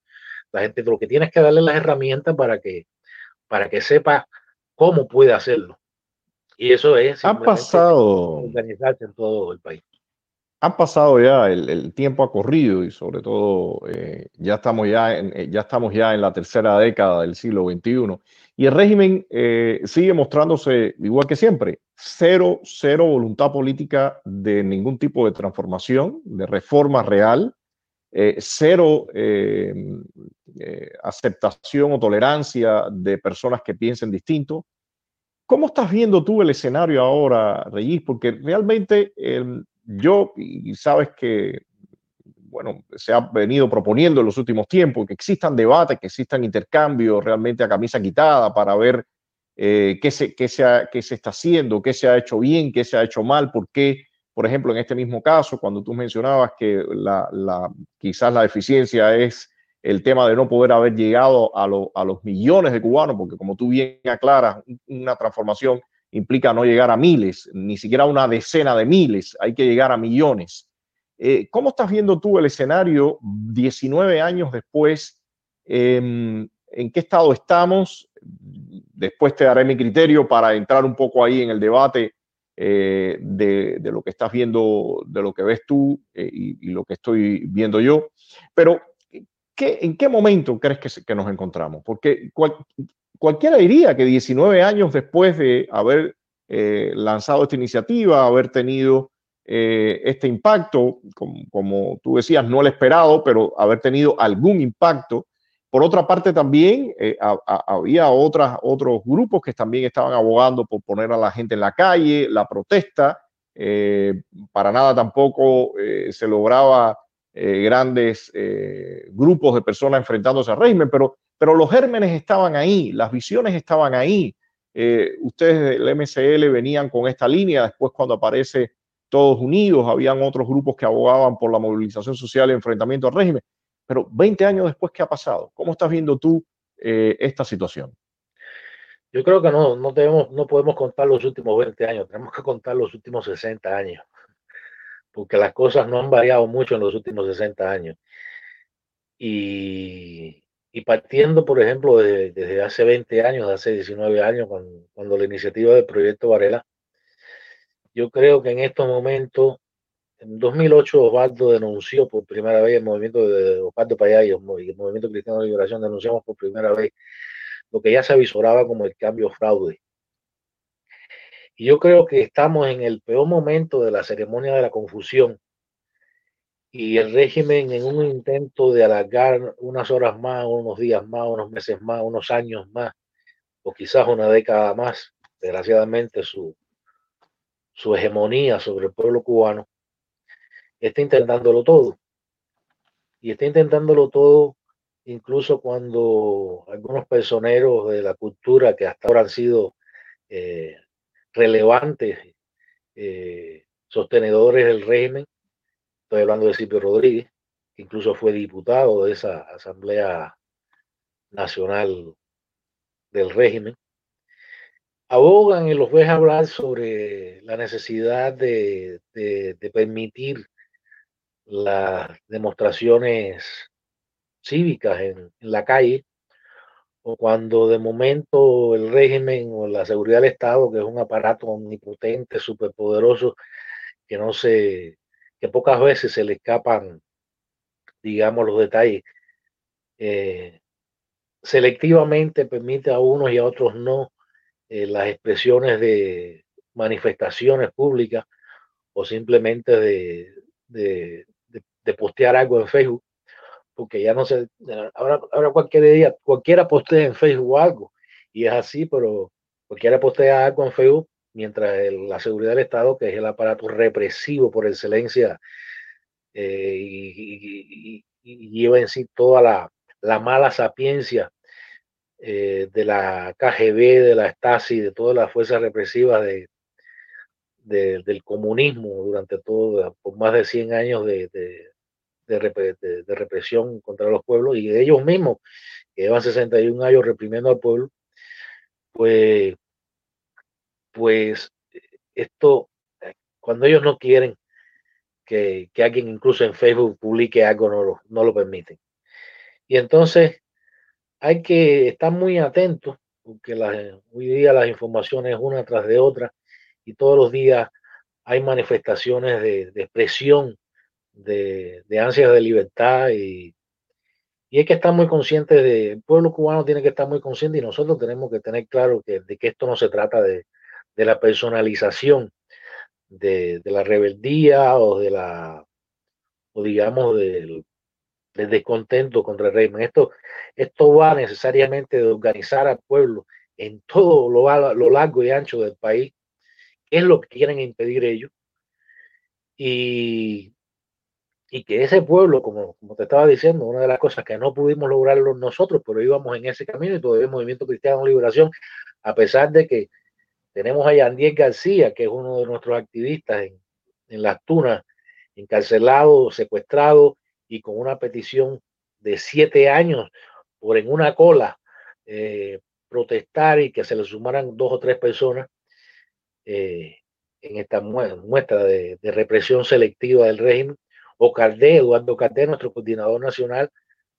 S2: La gente lo que tienes que darle las herramientas para que, para que sepa cómo puede hacerlo. Y eso es
S1: han pasado
S2: organizarse en todo el país.
S1: Han pasado ya el, tiempo ha corrido y sobre todo eh, ya estamos ya en, eh, ya estamos ya en la tercera década del siglo XXI y el régimen eh, sigue mostrándose igual que siempre cero cero voluntad política de ningún tipo de transformación de reforma real cero eh, aceptación o tolerancia de personas que piensen distinto ¿Cómo estás viendo tú el escenario ahora, Reyes? Porque realmente eh, yo, y sabes que, bueno, se ha venido proponiendo en los últimos tiempos que existan debates, que existan intercambios realmente a camisa quitada para ver eh, qué, se, qué, se qué se está haciendo, qué se ha hecho bien, qué se ha hecho mal, por qué, por ejemplo, en este mismo caso, cuando tú mencionabas que la, quizás la deficiencia es el tema de no poder haber llegado a, lo, a, los millones de cubanos, porque como tú bien aclaras, una transformación implica no llegar a miles, ni siquiera a una decena de miles, hay que llegar a millones. Eh, ¿Cómo estás viendo tú el escenario 19 años después? Eh, ¿En qué estado estamos? Después te daré mi criterio para entrar un poco ahí en el debate eh, de, de, lo que estás viendo, de lo que ves tú eh, y, y, lo que estoy viendo yo. Pero ¿qué, ¿en qué momento crees que, que nos encontramos? Porque cual, cualquiera diría que 19 años después de haber eh, lanzado esta iniciativa, haber tenido eh, este impacto, como, tú decías, no el esperado, pero haber tenido algún impacto. Por otra parte, también eh, había otras, otros grupos que también estaban abogando por poner a la gente en la calle, la protesta. Para nada tampoco se lograba grandes grupos de personas enfrentándose al régimen, pero, pero los gérmenes estaban ahí, las visiones estaban ahí. ustedes del MCL venían con esta línea, después cuando aparece todos unidos, habían otros grupos que abogaban por la movilización social y enfrentamiento al régimen. Pero 20 años después, ¿qué ha pasado? ¿Cómo estás viendo tú eh, esta situación?
S2: Yo creo que no, no, debemos, no podemos contar los últimos 20 años, tenemos que contar los últimos 60 años, porque las cosas no han variado mucho en los últimos 60 años. Y, y partiendo, por ejemplo, desde, hace 20 años, hace 19 años, cuando, cuando la iniciativa del proyecto Varela yo creo que en estos momentos, en 2008 Osvaldo denunció por primera vez el movimiento de Osvaldo Payá y el movimiento cristiano de liberación denunciamos por primera vez lo que ya se avisoraba como el cambio fraude. Y yo creo que estamos en el peor momento de la ceremonia de la confusión y el régimen en un intento de alargar unas horas más, unos días más, unos meses más, unos años más, o quizás una década más, desgraciadamente su, su hegemonía sobre el pueblo cubano, está intentándolo todo. Y está intentándolo todo incluso cuando algunos personeros de la cultura que hasta ahora han sido eh, relevantes, eh, sostenedores del régimen, hablando de Cipio Rodríguez, que incluso fue diputado de esa Asamblea Nacional del régimen, abogan y los ves hablar sobre la necesidad de, permitir las demostraciones cívicas en, la calle, o cuando de momento el régimen o la seguridad del Estado, que es un aparato omnipotente, superpoderoso, que no se, que pocas veces se le escapan, digamos, los detalles, eh, selectivamente permite a unos y a otros no eh, las expresiones de manifestaciones públicas o simplemente de, de, postear algo en Facebook, porque ya no sé, ahora, ahora cualquier día, cualquiera postea en Facebook algo, y es así, pero cualquiera postea algo en Facebook, mientras la seguridad del Estado, que es el aparato represivo por excelencia, eh, y, lleva en sí toda la, la mala sapiencia eh, de la KGB, de la Stasi, de todas las fuerzas represivas de, del comunismo durante todo, por más de 100 años de, de, represión contra los pueblos y ellos mismos, que llevan 61 años reprimiendo al pueblo, pues, pues esto, cuando ellos no quieren que, que alguien incluso en Facebook publique algo, no lo, no lo permiten. Y entonces hay que estar muy atentos porque hoy día las informaciones una tras de otra y todos los días hay manifestaciones de, expresión, de, ansias de libertad y, y, hay que estar muy conscientes de, el pueblo cubano tiene que estar muy consciente y nosotros tenemos que tener claro que, de que esto no se trata de, de la personalización de, la rebeldía o de la, o digamos, del de descontento contra el régimen. Esto, esto va necesariamente de organizar al pueblo en todo lo, lo largo y ancho del país, es lo que quieren impedir ellos. Y, y que ese pueblo, como, como te estaba diciendo, una de las cosas que no pudimos lograrlo nosotros, pero íbamos en ese camino y todavía el Movimiento Cristiano Liberación, a pesar de que tenemos a Yandiel García, que es uno de nuestros activistas en, las tunas, encarcelado, secuestrado y con una petición de siete años por en una cola eh, protestar y que se le sumaran dos o tres personas eh, en esta muestra de, represión selectiva del régimen, o Cardé, Eduardo Cardé, nuestro coordinador nacional,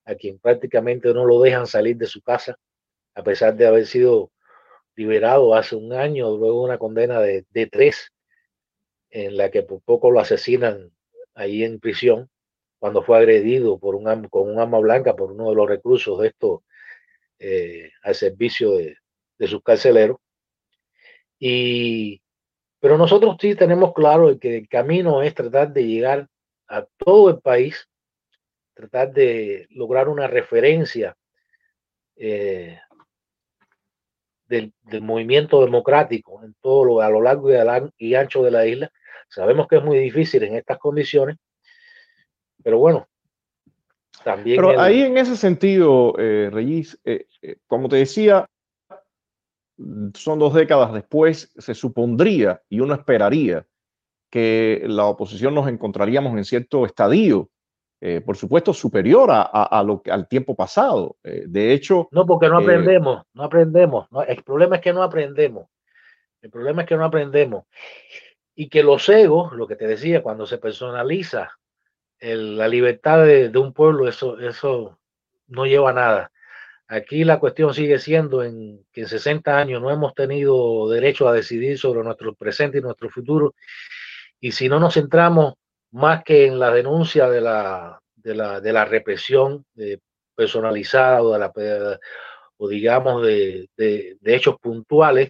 S2: a quien prácticamente no lo dejan salir de su casa, a pesar de haber sido liberado hace un año, luego una condena de, de tres, en la que por poco lo asesinan ahí en prisión cuando fue agredido por un, con un arma blanca por uno de los reclusos de esto eh, al servicio de, sus carceleros. Y, Pero nosotros sí tenemos claro que el camino es tratar de llegar a todo el país, tratar de lograr una referencia eh, del, movimiento democrático en todo lo, a lo largo y, ancho de la isla. Sabemos que es muy difícil en estas condiciones, pero bueno, también...
S1: Pero ahí en ese sentido, eh, Regis, eh, eh, como te decía, son dos décadas después, se supondría y uno esperaría que la oposición nos encontraríamos en cierto estadio eh, por supuesto, superior a, a, lo, al tiempo pasado. Eh, de hecho...
S2: No, porque no eh, aprendemos, no aprendemos. el problema es que no aprendemos. El problema es que no aprendemos. Y que los egos, lo que te decía, cuando se personaliza la libertad de, de, un pueblo, eso, eso no lleva a nada. Aquí la cuestión sigue siendo en que en 60 años no hemos tenido derecho a decidir sobre nuestro presente y nuestro futuro. Y si no nos centramos más que en la denuncia de la, de la, de la represión personalizada o, de la, o digamos de, de, hechos puntuales,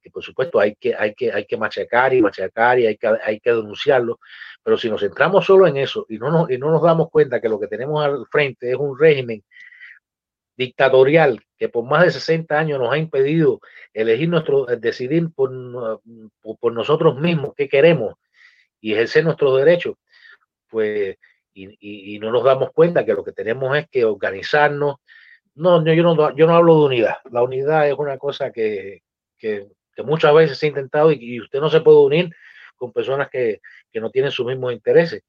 S2: que por supuesto hay que, hay que, hay que machacar y machacar y hay que, hay que denunciarlo, pero si nos centramos solo en eso y no, nos, y no nos damos cuenta que lo que tenemos al frente es un régimen dictatorial que por más de 60 años nos ha impedido elegir nuestro, decidir por, por nosotros mismos qué queremos y ejercer nuestros derechos, pues, y, no nos damos cuenta que lo que tenemos es que organizarnos. No, yo no, yo no hablo de unidad. La unidad es una cosa que, que, muchas veces se ha intentado y, usted no se puede unir con personas que, que, no tienen sus mismos intereses.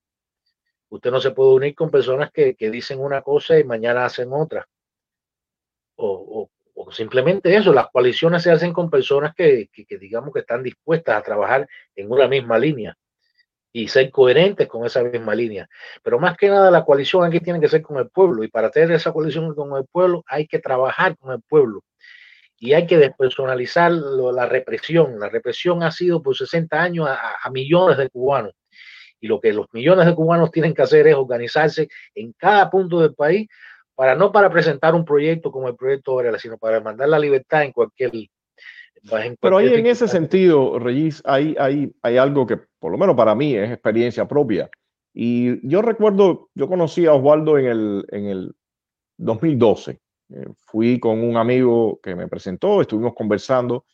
S2: Usted no se puede unir con personas que, que dicen una cosa y mañana hacen otra. O, o, o, simplemente eso, las coaliciones se hacen con personas que, que, digamos que están dispuestas a trabajar en una misma línea y ser coherentes con esa misma línea. Pero más que nada la coalición aquí tiene que ser con el pueblo y para tener esa coalición con el pueblo hay que trabajar con el pueblo y hay que despersonalizar la represión. La represión ha sido por 60 años a, millones de cubanos y lo que los millones de cubanos tienen que hacer es organizarse en cada punto del país para no para presentar un proyecto como el proyecto Varela, sino para mandar la libertad en cualquier
S1: pero ahí en ese sentido, Regis, hay, hay, hay algo que por lo menos para mí es experiencia propia. Y yo recuerdo, yo conocí a Osvaldo en el, en el 2012. Eh, fui con un amigo que me presentó, estuvimos conversando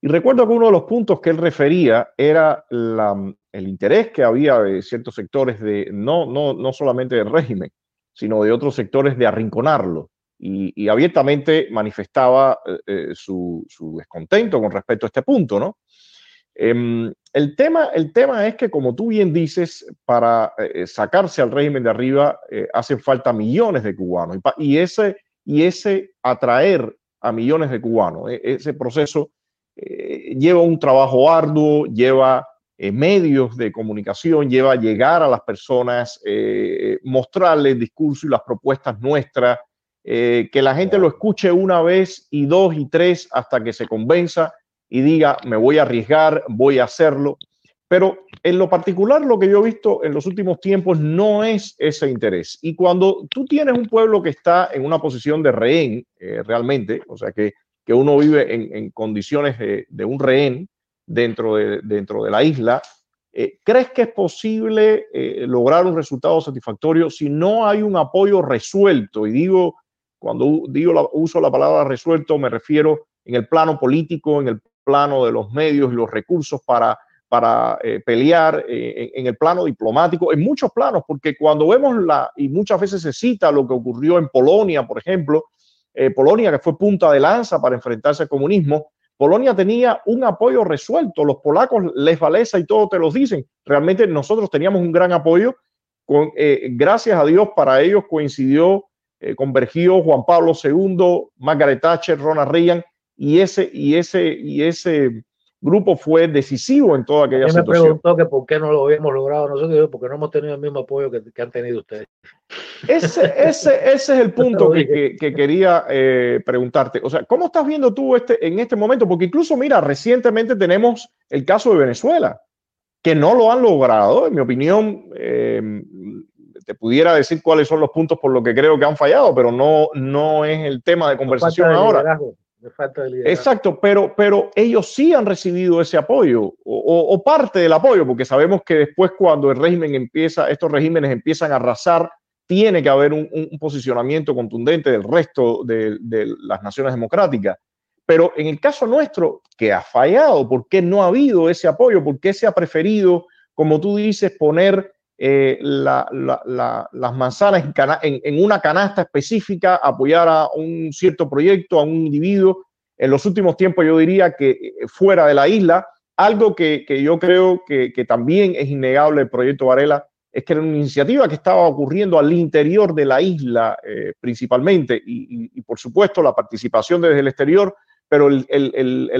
S1: y recuerdo que uno de los puntos que él refería era la, el interés que había de ciertos sectores de, no, no, no solamente del régimen, sino de otros sectores de arrinconarlo y, abiertamente manifestaba eh, eh, su, descontento con respecto a este punto, ¿no? Em, el, tema, el tema es que, como tú bien dices, para eh, sacarse al régimen de arriba hacen falta millones de cubanos y, ese, y ese atraer a millones de cubanos, e, ese proceso lleva un trabajo arduo, lleva medios de comunicación, lleva llegar a las personas, mostrarles el discurso y las propuestas nuestras, eh, que la gente lo escuche una vez y dos y tres hasta que se convenza y diga, me voy a arriesgar, voy a hacerlo. Pero en lo particular, lo que yo he visto en los últimos tiempos no es ese interés. Y cuando tú tienes un pueblo que está en una posición de rehén, eh, realmente, o sea, que, que uno vive en, condiciones de, un rehén dentro de, dentro de la isla, eh, ¿crees que es posible lograr un resultado satisfactorio si no hay un apoyo resuelto? Y digo cuando digo uso la palabra resuelto, me refiero en el plano político, en el plano de los medios y los recursos para, para eh, pelear, eh, en, el plano diplomático, en muchos planos, porque cuando vemos la, y muchas veces se cita lo que ocurrió en Polonia, por ejemplo, eh, Polonia que fue punta de lanza para enfrentarse al comunismo, Polonia tenía un apoyo resuelto, los polacos les valesa y todo te los dicen, realmente nosotros teníamos un gran apoyo, con, gracias a Dios para ellos coincidió eh, convergió Juan Pablo II, Margaret Thatcher, Ronald Reagan, y ese, y ese, y ese grupo fue decisivo en toda aquella situación.
S2: me preguntó que por qué no lo habíamos logrado nosotros, porque no hemos tenido el mismo apoyo que, han tenido ustedes.
S1: Ese, ese, ese es el punto que, que, quería eh, preguntarte. O sea, ¿cómo estás viendo tú este, en este momento? Porque incluso, mira, recientemente tenemos el caso de Venezuela, que no lo han logrado, en mi opinión, eh, te pudiera decir cuáles son los puntos por los que creo que han fallado, pero no, no es el tema de conversación ahora. falta de liderazgo. Exacto, pero, pero ellos sí han recibido ese apoyo o, parte del apoyo, porque sabemos que después cuando el régimen empieza, estos regímenes empiezan a arrasar, tiene que haber un, posicionamiento contundente del resto de, las naciones democráticas. Pero en el caso nuestro, que ha fallado, ¿por qué no ha habido ese apoyo? ¿Por qué se ha preferido, como tú dices, poner eh, las manzanas en, una canasta específica, apoyar a un cierto proyecto, a un individuo. En los últimos tiempos yo diría que eh, fuera de la isla, algo que, yo creo que, también es innegable el proyecto Varela, es que era una iniciativa que estaba ocurriendo al interior de la isla eh, principalmente y, por supuesto la participación desde el exterior, pero el,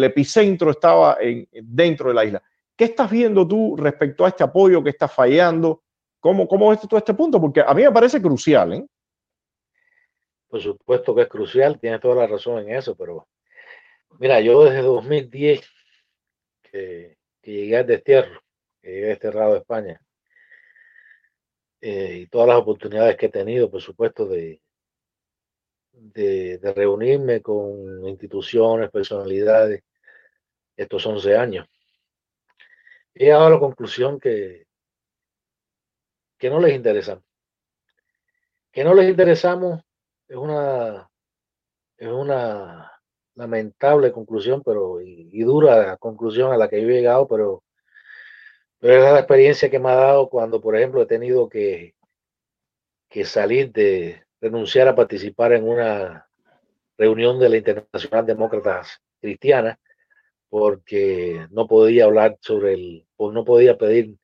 S1: epicentro estaba en, dentro de la isla. ¿Qué estás viendo tú respecto a este apoyo que está fallando? ¿Cómo, cómo ves todo este punto? Porque a mí me parece crucial. ¿eh?
S2: Por supuesto que es crucial, tienes toda la razón en eso, pero mira, yo desde 2010 que, llegué al destierro, que llegué desterrado de España, eh, y todas las oportunidades que he tenido, por supuesto, de, de, reunirme con instituciones, personalidades, estos 11 años. He llegado la conclusión que que no les interesan. Que no les interesamos es una, es una lamentable conclusión, pero y, dura conclusión a la que yo he llegado, pero, pero es la experiencia que me ha dado cuando, por ejemplo, he tenido que, que salir de renunciar a participar en una reunión de la Internacional Demócratas Cristiana porque no podía hablar sobre el, pues no podía pedir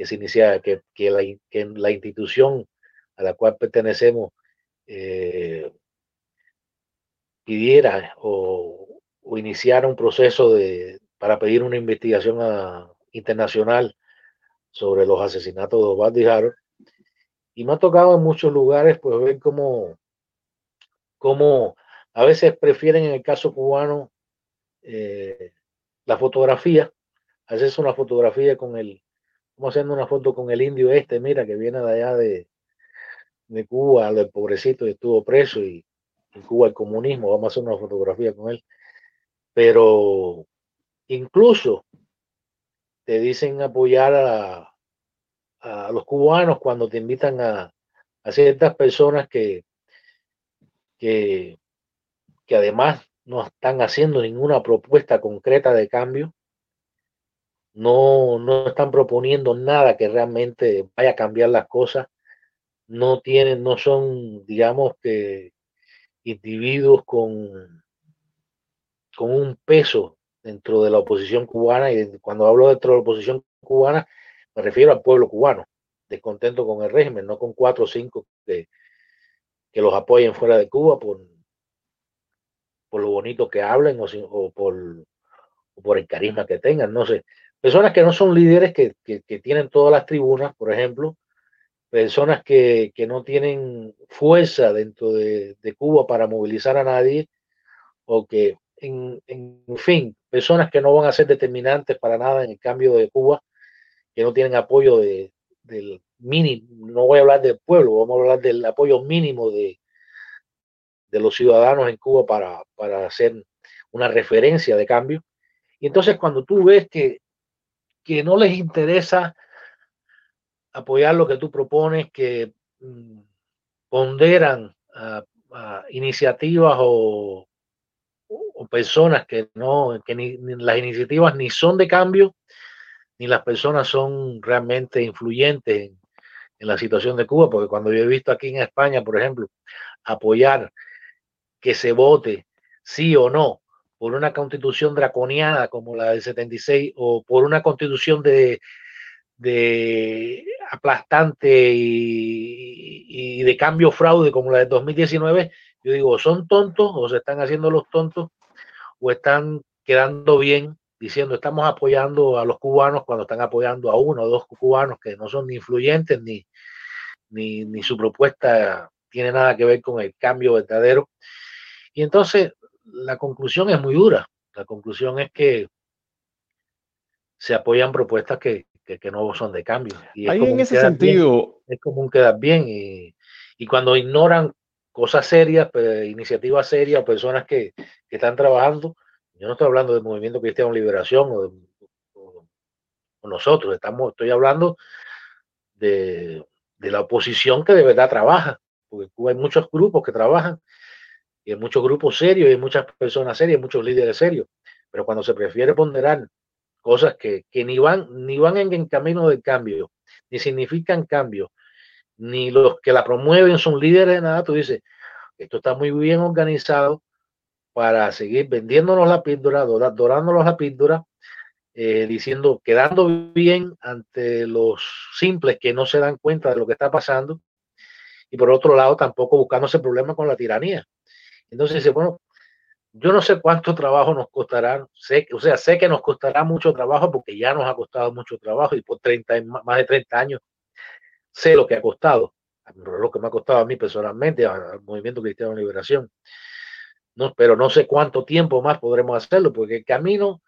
S2: que se inicia, que, que, la, que la institución a la cual pertenecemos eh, pidiera o, o, iniciara un proceso de, para pedir una investigación internacional sobre los asesinatos de Osvaldo y. Y me ha tocado en muchos lugares pues ver cómo, cómo a veces prefieren en el caso cubano eh, la fotografía, hacerse una fotografía con el, haciendo una foto con el indio este, mira, que viene de allá de, de Cuba, el pobrecito y estuvo preso y en Cuba el comunismo, vamos a hacer una fotografía con él. Pero incluso te dicen apoyar a, a los cubanos cuando te invitan a, a ciertas personas que, que, que además no están haciendo ninguna propuesta concreta de cambio no, no están proponiendo nada que realmente vaya a cambiar las cosas, no tienen, no son, digamos que individuos con, con un peso dentro de la oposición cubana, y cuando hablo dentro de la oposición cubana, me refiero al pueblo cubano, descontento con el régimen, no con cuatro o cinco que, que los apoyen fuera de Cuba por, por lo bonito que hablen o, por, o por el carisma que tengan, no sé personas que no son líderes, que, tienen todas las tribunas, por ejemplo, personas que, no tienen fuerza dentro de, Cuba para movilizar a nadie, o que, en, fin, personas que no van a ser determinantes para nada en el cambio de Cuba, que no tienen apoyo de, del mínimo, no voy a hablar del pueblo, vamos a hablar del apoyo mínimo de, de los ciudadanos en Cuba para, para hacer una referencia de cambio. Y entonces cuando tú ves que que no les interesa apoyar lo que tú propones, que mm, ponderan iniciativas o, personas que no, que ni, las iniciativas ni son de cambio, ni las personas son realmente influyentes en, en la situación de Cuba, porque cuando yo he visto aquí en España, por ejemplo, apoyar que se vote sí o no por una constitución draconiana como la del 76 o por una constitución de, de aplastante y, de cambio fraude como la del 2019, yo digo, son tontos o se están haciendo los tontos o están quedando bien diciendo estamos apoyando a los cubanos cuando están apoyando a uno o dos cubanos que no son ni influyentes ni, ni su propuesta tiene nada que ver con el cambio verdadero. Y entonces la conclusión es muy dura. La conclusión es que se apoyan propuestas que, no son de cambio.
S1: Y en ese sentido.
S2: es común quedar bien. Y, cuando ignoran cosas serias, iniciativas serias, personas que, que, están trabajando. Yo no estoy hablando del movimiento cristiano liberación o, de, nosotros, estamos, estoy hablando de, de, la oposición que de verdad trabaja, porque hay muchos grupos que trabajan, y hay muchos grupos serios, y hay muchas personas serias, muchos líderes serios, pero cuando se prefiere ponderar cosas que, que ni van, ni van en, en camino del cambio, ni significan cambio, ni los que la promueven son líderes de nada, tú dices, esto está muy bien organizado para seguir vendiéndonos la píldora, dorándonos la píldora, eh, diciendo, quedando bien ante los simples que no se dan cuenta de lo que está pasando, y por otro lado tampoco buscándose problemas con la tiranía. Entonces dice, bueno, yo no sé cuánto trabajo nos costará, sé, o sea, sé que nos costará mucho trabajo porque ya nos ha costado mucho trabajo y por 30, más de 30 años sé lo que ha costado, lo que me ha costado a mí personalmente, al Movimiento Cristiano de Liberación. No, pero no sé cuánto tiempo más podremos hacerlo, porque el camino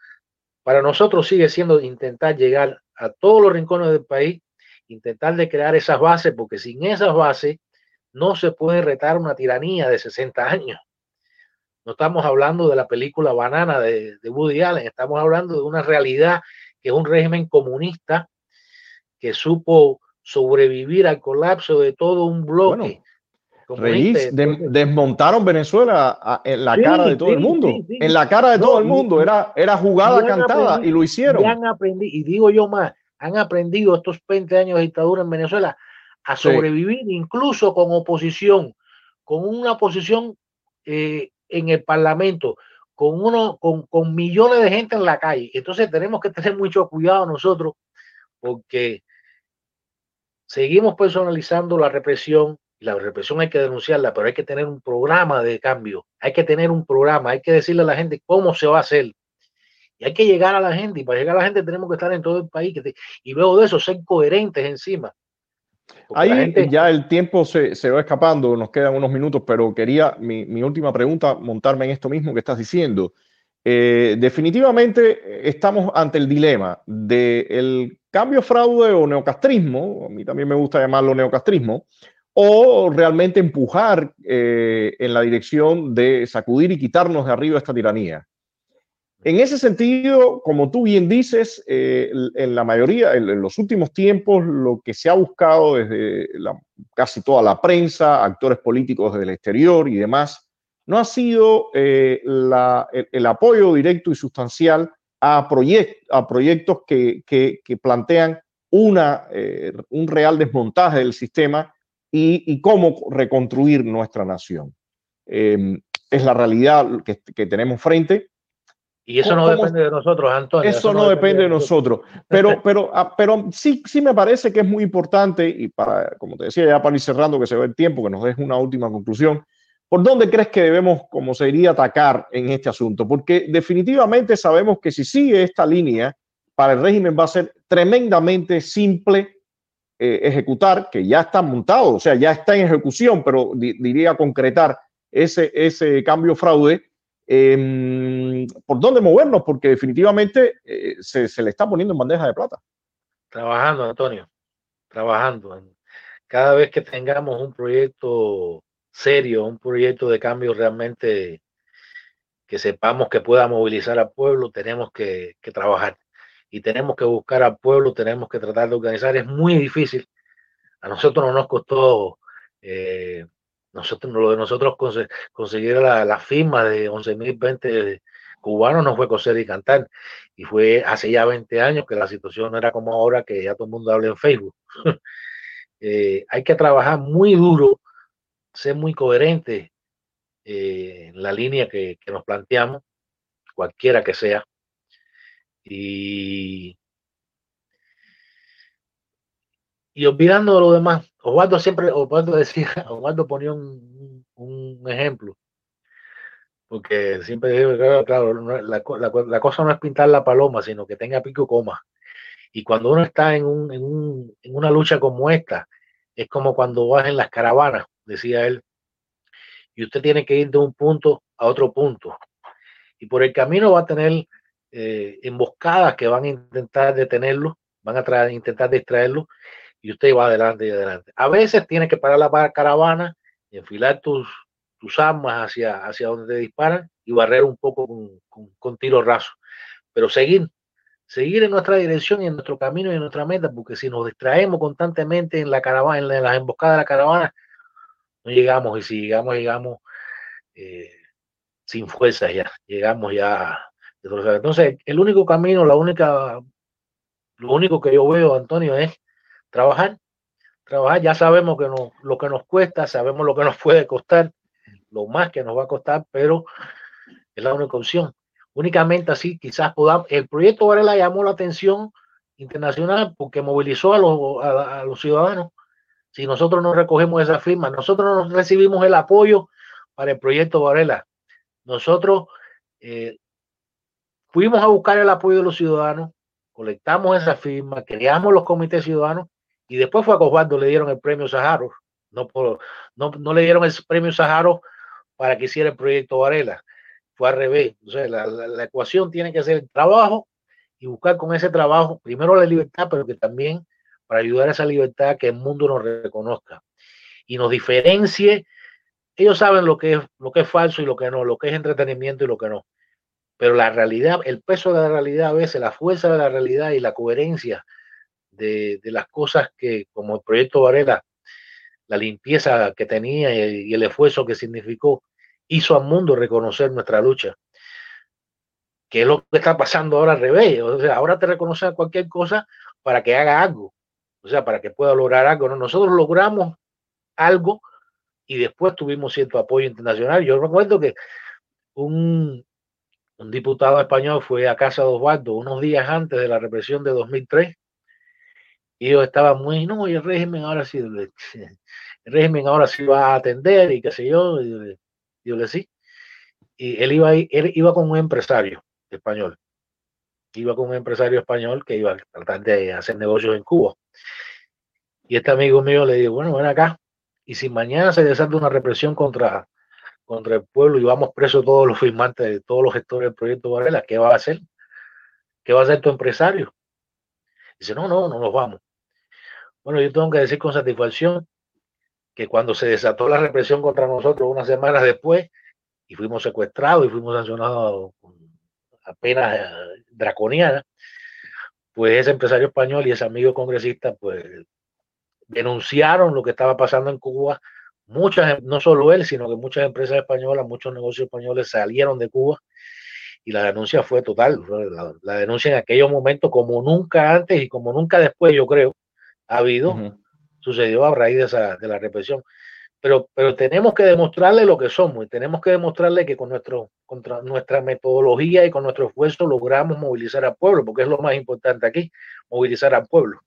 S2: para nosotros sigue siendo intentar llegar a todos los rincones del país, intentar de crear esas bases, porque sin esas bases no se puede retar una tiranía de 60 años. No estamos hablando de la película Banana de, de Woody Allen, estamos hablando de una realidad que es un régimen comunista que supo sobrevivir al colapso de todo un bloque.
S1: desmontaron Venezuela en la cara de todo el mundo. en la cara de todo el mundo. Era, era jugada cantada y lo hicieron.
S2: Y, y digo yo más, han aprendido estos 20 años de dictadura en Venezuela a sobrevivir incluso con oposición, con una oposición eh, en el Parlamento, con, uno, con, con millones de gente en la calle. Entonces tenemos que tener mucho cuidado nosotros porque seguimos personalizando la represión la represión hay que denunciarla, pero hay que tener un programa de cambio, hay que tener un programa, hay que decirle a la gente cómo se va a hacer. Y hay que llegar a la gente, y para llegar a la gente tenemos que estar en todo el país, y luego de eso ser coherentes encima.
S1: Ahí ya el tiempo se, se, va escapando, nos quedan unos minutos, pero quería mi, mi última pregunta, montarme en esto mismo que estás diciendo. Eh, definitivamente estamos ante el dilema del cambio fraude o neocastrismo, a mí también me gusta llamarlo neocastrismo, o realmente empujar eh, en la dirección de sacudir y quitarnos de arriba esta tiranía. En ese sentido, como tú bien dices, eh, en la mayoría, en, los últimos tiempos, lo que se ha buscado desde casi toda la prensa, actores políticos del exterior y demás, no ha sido eh, el, apoyo directo y sustancial a, proyectos que, plantean una, eh, un real desmontaje del sistema y, cómo reconstruir nuestra nación. Em, es la realidad que, tenemos frente.
S2: Y eso no depende de nosotros, Antonio.
S1: Eso, no, depende de nosotros. Pero, pero, ah, pero sí, sí me parece que es muy importante, y para, como te decía, ya para ir cerrando, que se ve el tiempo, que nos deje una última conclusión. ¿Por dónde crees que debemos, como se diría, atacar en este asunto? Porque definitivamente sabemos que si sigue esta línea, para el régimen va a ser tremendamente simple eh, ejecutar, que ya está montado, o sea, ya está en ejecución, pero diría concretar ese, ese cambio fraude. Em, ¿Por dónde movernos? Porque definitivamente eh, se, se le está poniendo en bandeja de plata.
S2: Trabajando, Antonio, trabajando. Cada vez que tengamos un proyecto serio, un proyecto de cambio realmente que sepamos que pueda movilizar al pueblo, tenemos que, trabajar y tenemos que buscar al pueblo, tenemos que tratar de organizar. Es muy difícil. A nosotros no nos costó, eh, nosotros, lo de nosotros conseguir la, firma de 11.020 cubanos no fue coser y cantar. Y fue hace ya 20 años que la situación no era como ahora que ya todo el mundo habla en Facebook. Eh, hay que trabajar muy duro ser muy coherente eh, en la línea que, nos planteamos, cualquiera que sea. Y, y olvidando lo demás, Osvaldo siempre, Osvaldo decía, Osvaldo ponía un, un ejemplo, porque siempre digo, claro, la, la, cosa no es pintar la paloma, sino que tenga pico coma. Y cuando uno está en, un, en, un, en una lucha como esta, es como cuando vas en las caravanas decía él, y usted tiene que ir de un punto a otro punto. Y por el camino va a tener eh, emboscadas que van a intentar detenerlo, van a intentar distraerlo, y usted va adelante y adelante. A veces tiene que parar la caravana enfilar tus, tus armas hacia, hacia donde te disparan y barrer un poco con, con, con tiro raso. Pero seguir, seguir en nuestra dirección y en nuestro camino y en nuestra meta, porque si nos distraemos constantemente en la caravana, en, las emboscadas de la caravana, no llegamos, y si llegamos, llegamos eh, sin fuerzas ya, llegamos ya. Entonces, el único camino, la única, lo único que yo veo, Antonio, es trabajar, trabajar, ya sabemos que no, lo que nos cuesta, sabemos lo que nos puede costar, lo más que nos va a costar, pero es la única opción únicamente así quizás podamos. El proyecto Varela llamó la atención internacional porque movilizó a los, ciudadanos. Si nosotros no recogemos esa firma, nosotros no recibimos el apoyo para el proyecto Varela. Nosotros eh, fuimos a buscar el apoyo de los ciudadanos, colectamos esa firma, creamos los comités ciudadanos y después fue a Cosbaldo, le dieron el premio Saharo. No, por, no, no le dieron el premio Saharo para que hiciera el proyecto Varela fue al revés. O la, la, ecuación tiene que ser el trabajo y buscar con ese trabajo, primero la libertad, pero que también para ayudar a esa libertad que el mundo nos reconozca y nos diferencie. Ellos saben lo que es, lo que es falso y lo que no, lo que es entretenimiento y lo que no. Pero la realidad, el peso de la realidad a veces, la fuerza de la realidad y la coherencia de, las cosas que, como el proyecto Varela, la limpieza que tenía y, el esfuerzo que significó, hizo al mundo reconocer nuestra lucha. Que es lo que está pasando ahora al revés. Ahora te reconocen cualquier cosa para que haga algo. O sea, para que pueda lograr algo. Nosotros logramos algo y después tuvimos cierto apoyo internacional. Yo recuerdo que un, un diputado español fue a casa de Osvaldo unos días antes de la represión de 2003 y yo estaba muy, no, y el régimen ahora sí, el régimen ahora sí va a atender y qué sé yo. Y, yo le sí. Y él iba, él iba con un empresario español. Iba con un empresario español que iba a tratar de hacer negocios en Cuba. Y este amigo mío le dijo, bueno, ven acá. Y si mañana se desata una represión contra, contra el pueblo y vamos presos todos los firmantes, todos los gestores del proyecto Varela, ¿qué va a hacer? ¿Qué va a hacer tu empresario? Dice, no, no, no nos vamos. Bueno, yo tengo que decir con satisfacción que cuando se desató la represión contra nosotros unas semanas después y fuimos secuestrados y fuimos sancionados con apenas eh, draconiana, pues ese empresario español y ese amigo congresista pues denunciaron lo que estaba pasando en Cuba. Muchas, no solo él, sino que muchas empresas españolas, muchos negocios españoles salieron de Cuba y la denuncia fue total. La, denuncia en aquellos momentos, como nunca antes y como nunca después, yo creo, ha habido sucedió a raíz de, esa, de la represión. Pero, pero tenemos que demostrarle lo que somos y tenemos que demostrarle que con nuestro, contra nuestra metodología y con nuestro esfuerzo logramos movilizar al pueblo, porque es lo más importante aquí, movilizar al pueblo.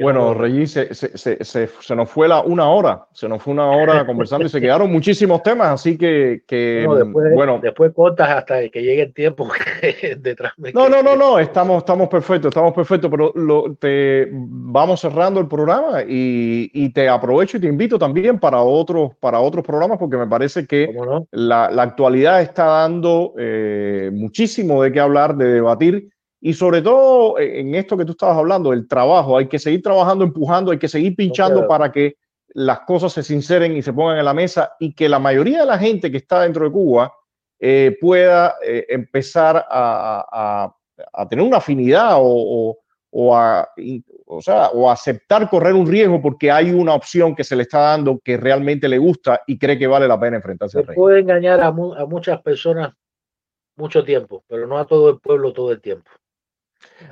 S1: Bueno, Regis, se, se, se, se, nos fue la una hora, se nos fue una hora conversando y se quedaron muchísimos temas, así que, que
S2: no, después, bueno, después cortas hasta que llegue el tiempo detrás.
S1: No, no, no, no, estamos, estamos perfectos, estamos perfectos, pero lo, te vamos cerrando el programa y, y, te aprovecho y te invito también para otros, para otros programas porque me parece que no? la, la, actualidad está dando eh, muchísimo de qué hablar, de debatir y sobre todo eh, en esto que tú estabas hablando, el trabajo, hay que seguir trabajando, empujando, hay que seguir pinchando okay. para que las cosas se sinceren y se pongan en la mesa y que la mayoría de la gente que está dentro de Cuba eh, pueda eh, empezar a, a, a, tener una afinidad o, o, o a, o, sea, o aceptar correr un riesgo porque hay una opción que se le está dando que realmente le gusta y cree que vale la pena enfrentarse
S2: se Puede engañar a, mu a muchas personas mucho tiempo, pero no a todo el pueblo todo el tiempo.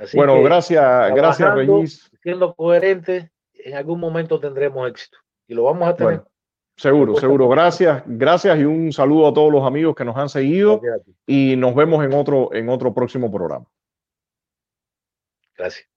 S1: Así bueno, gracias, gracias, Regis.
S2: Siendo coherente, en algún momento tendremos éxito y lo vamos a tener.
S1: Bueno, seguro, seguro. Gracias, gracias y un saludo a todos los amigos que nos han seguido y nos vemos en otro, en otro próximo programa.
S2: Gracias.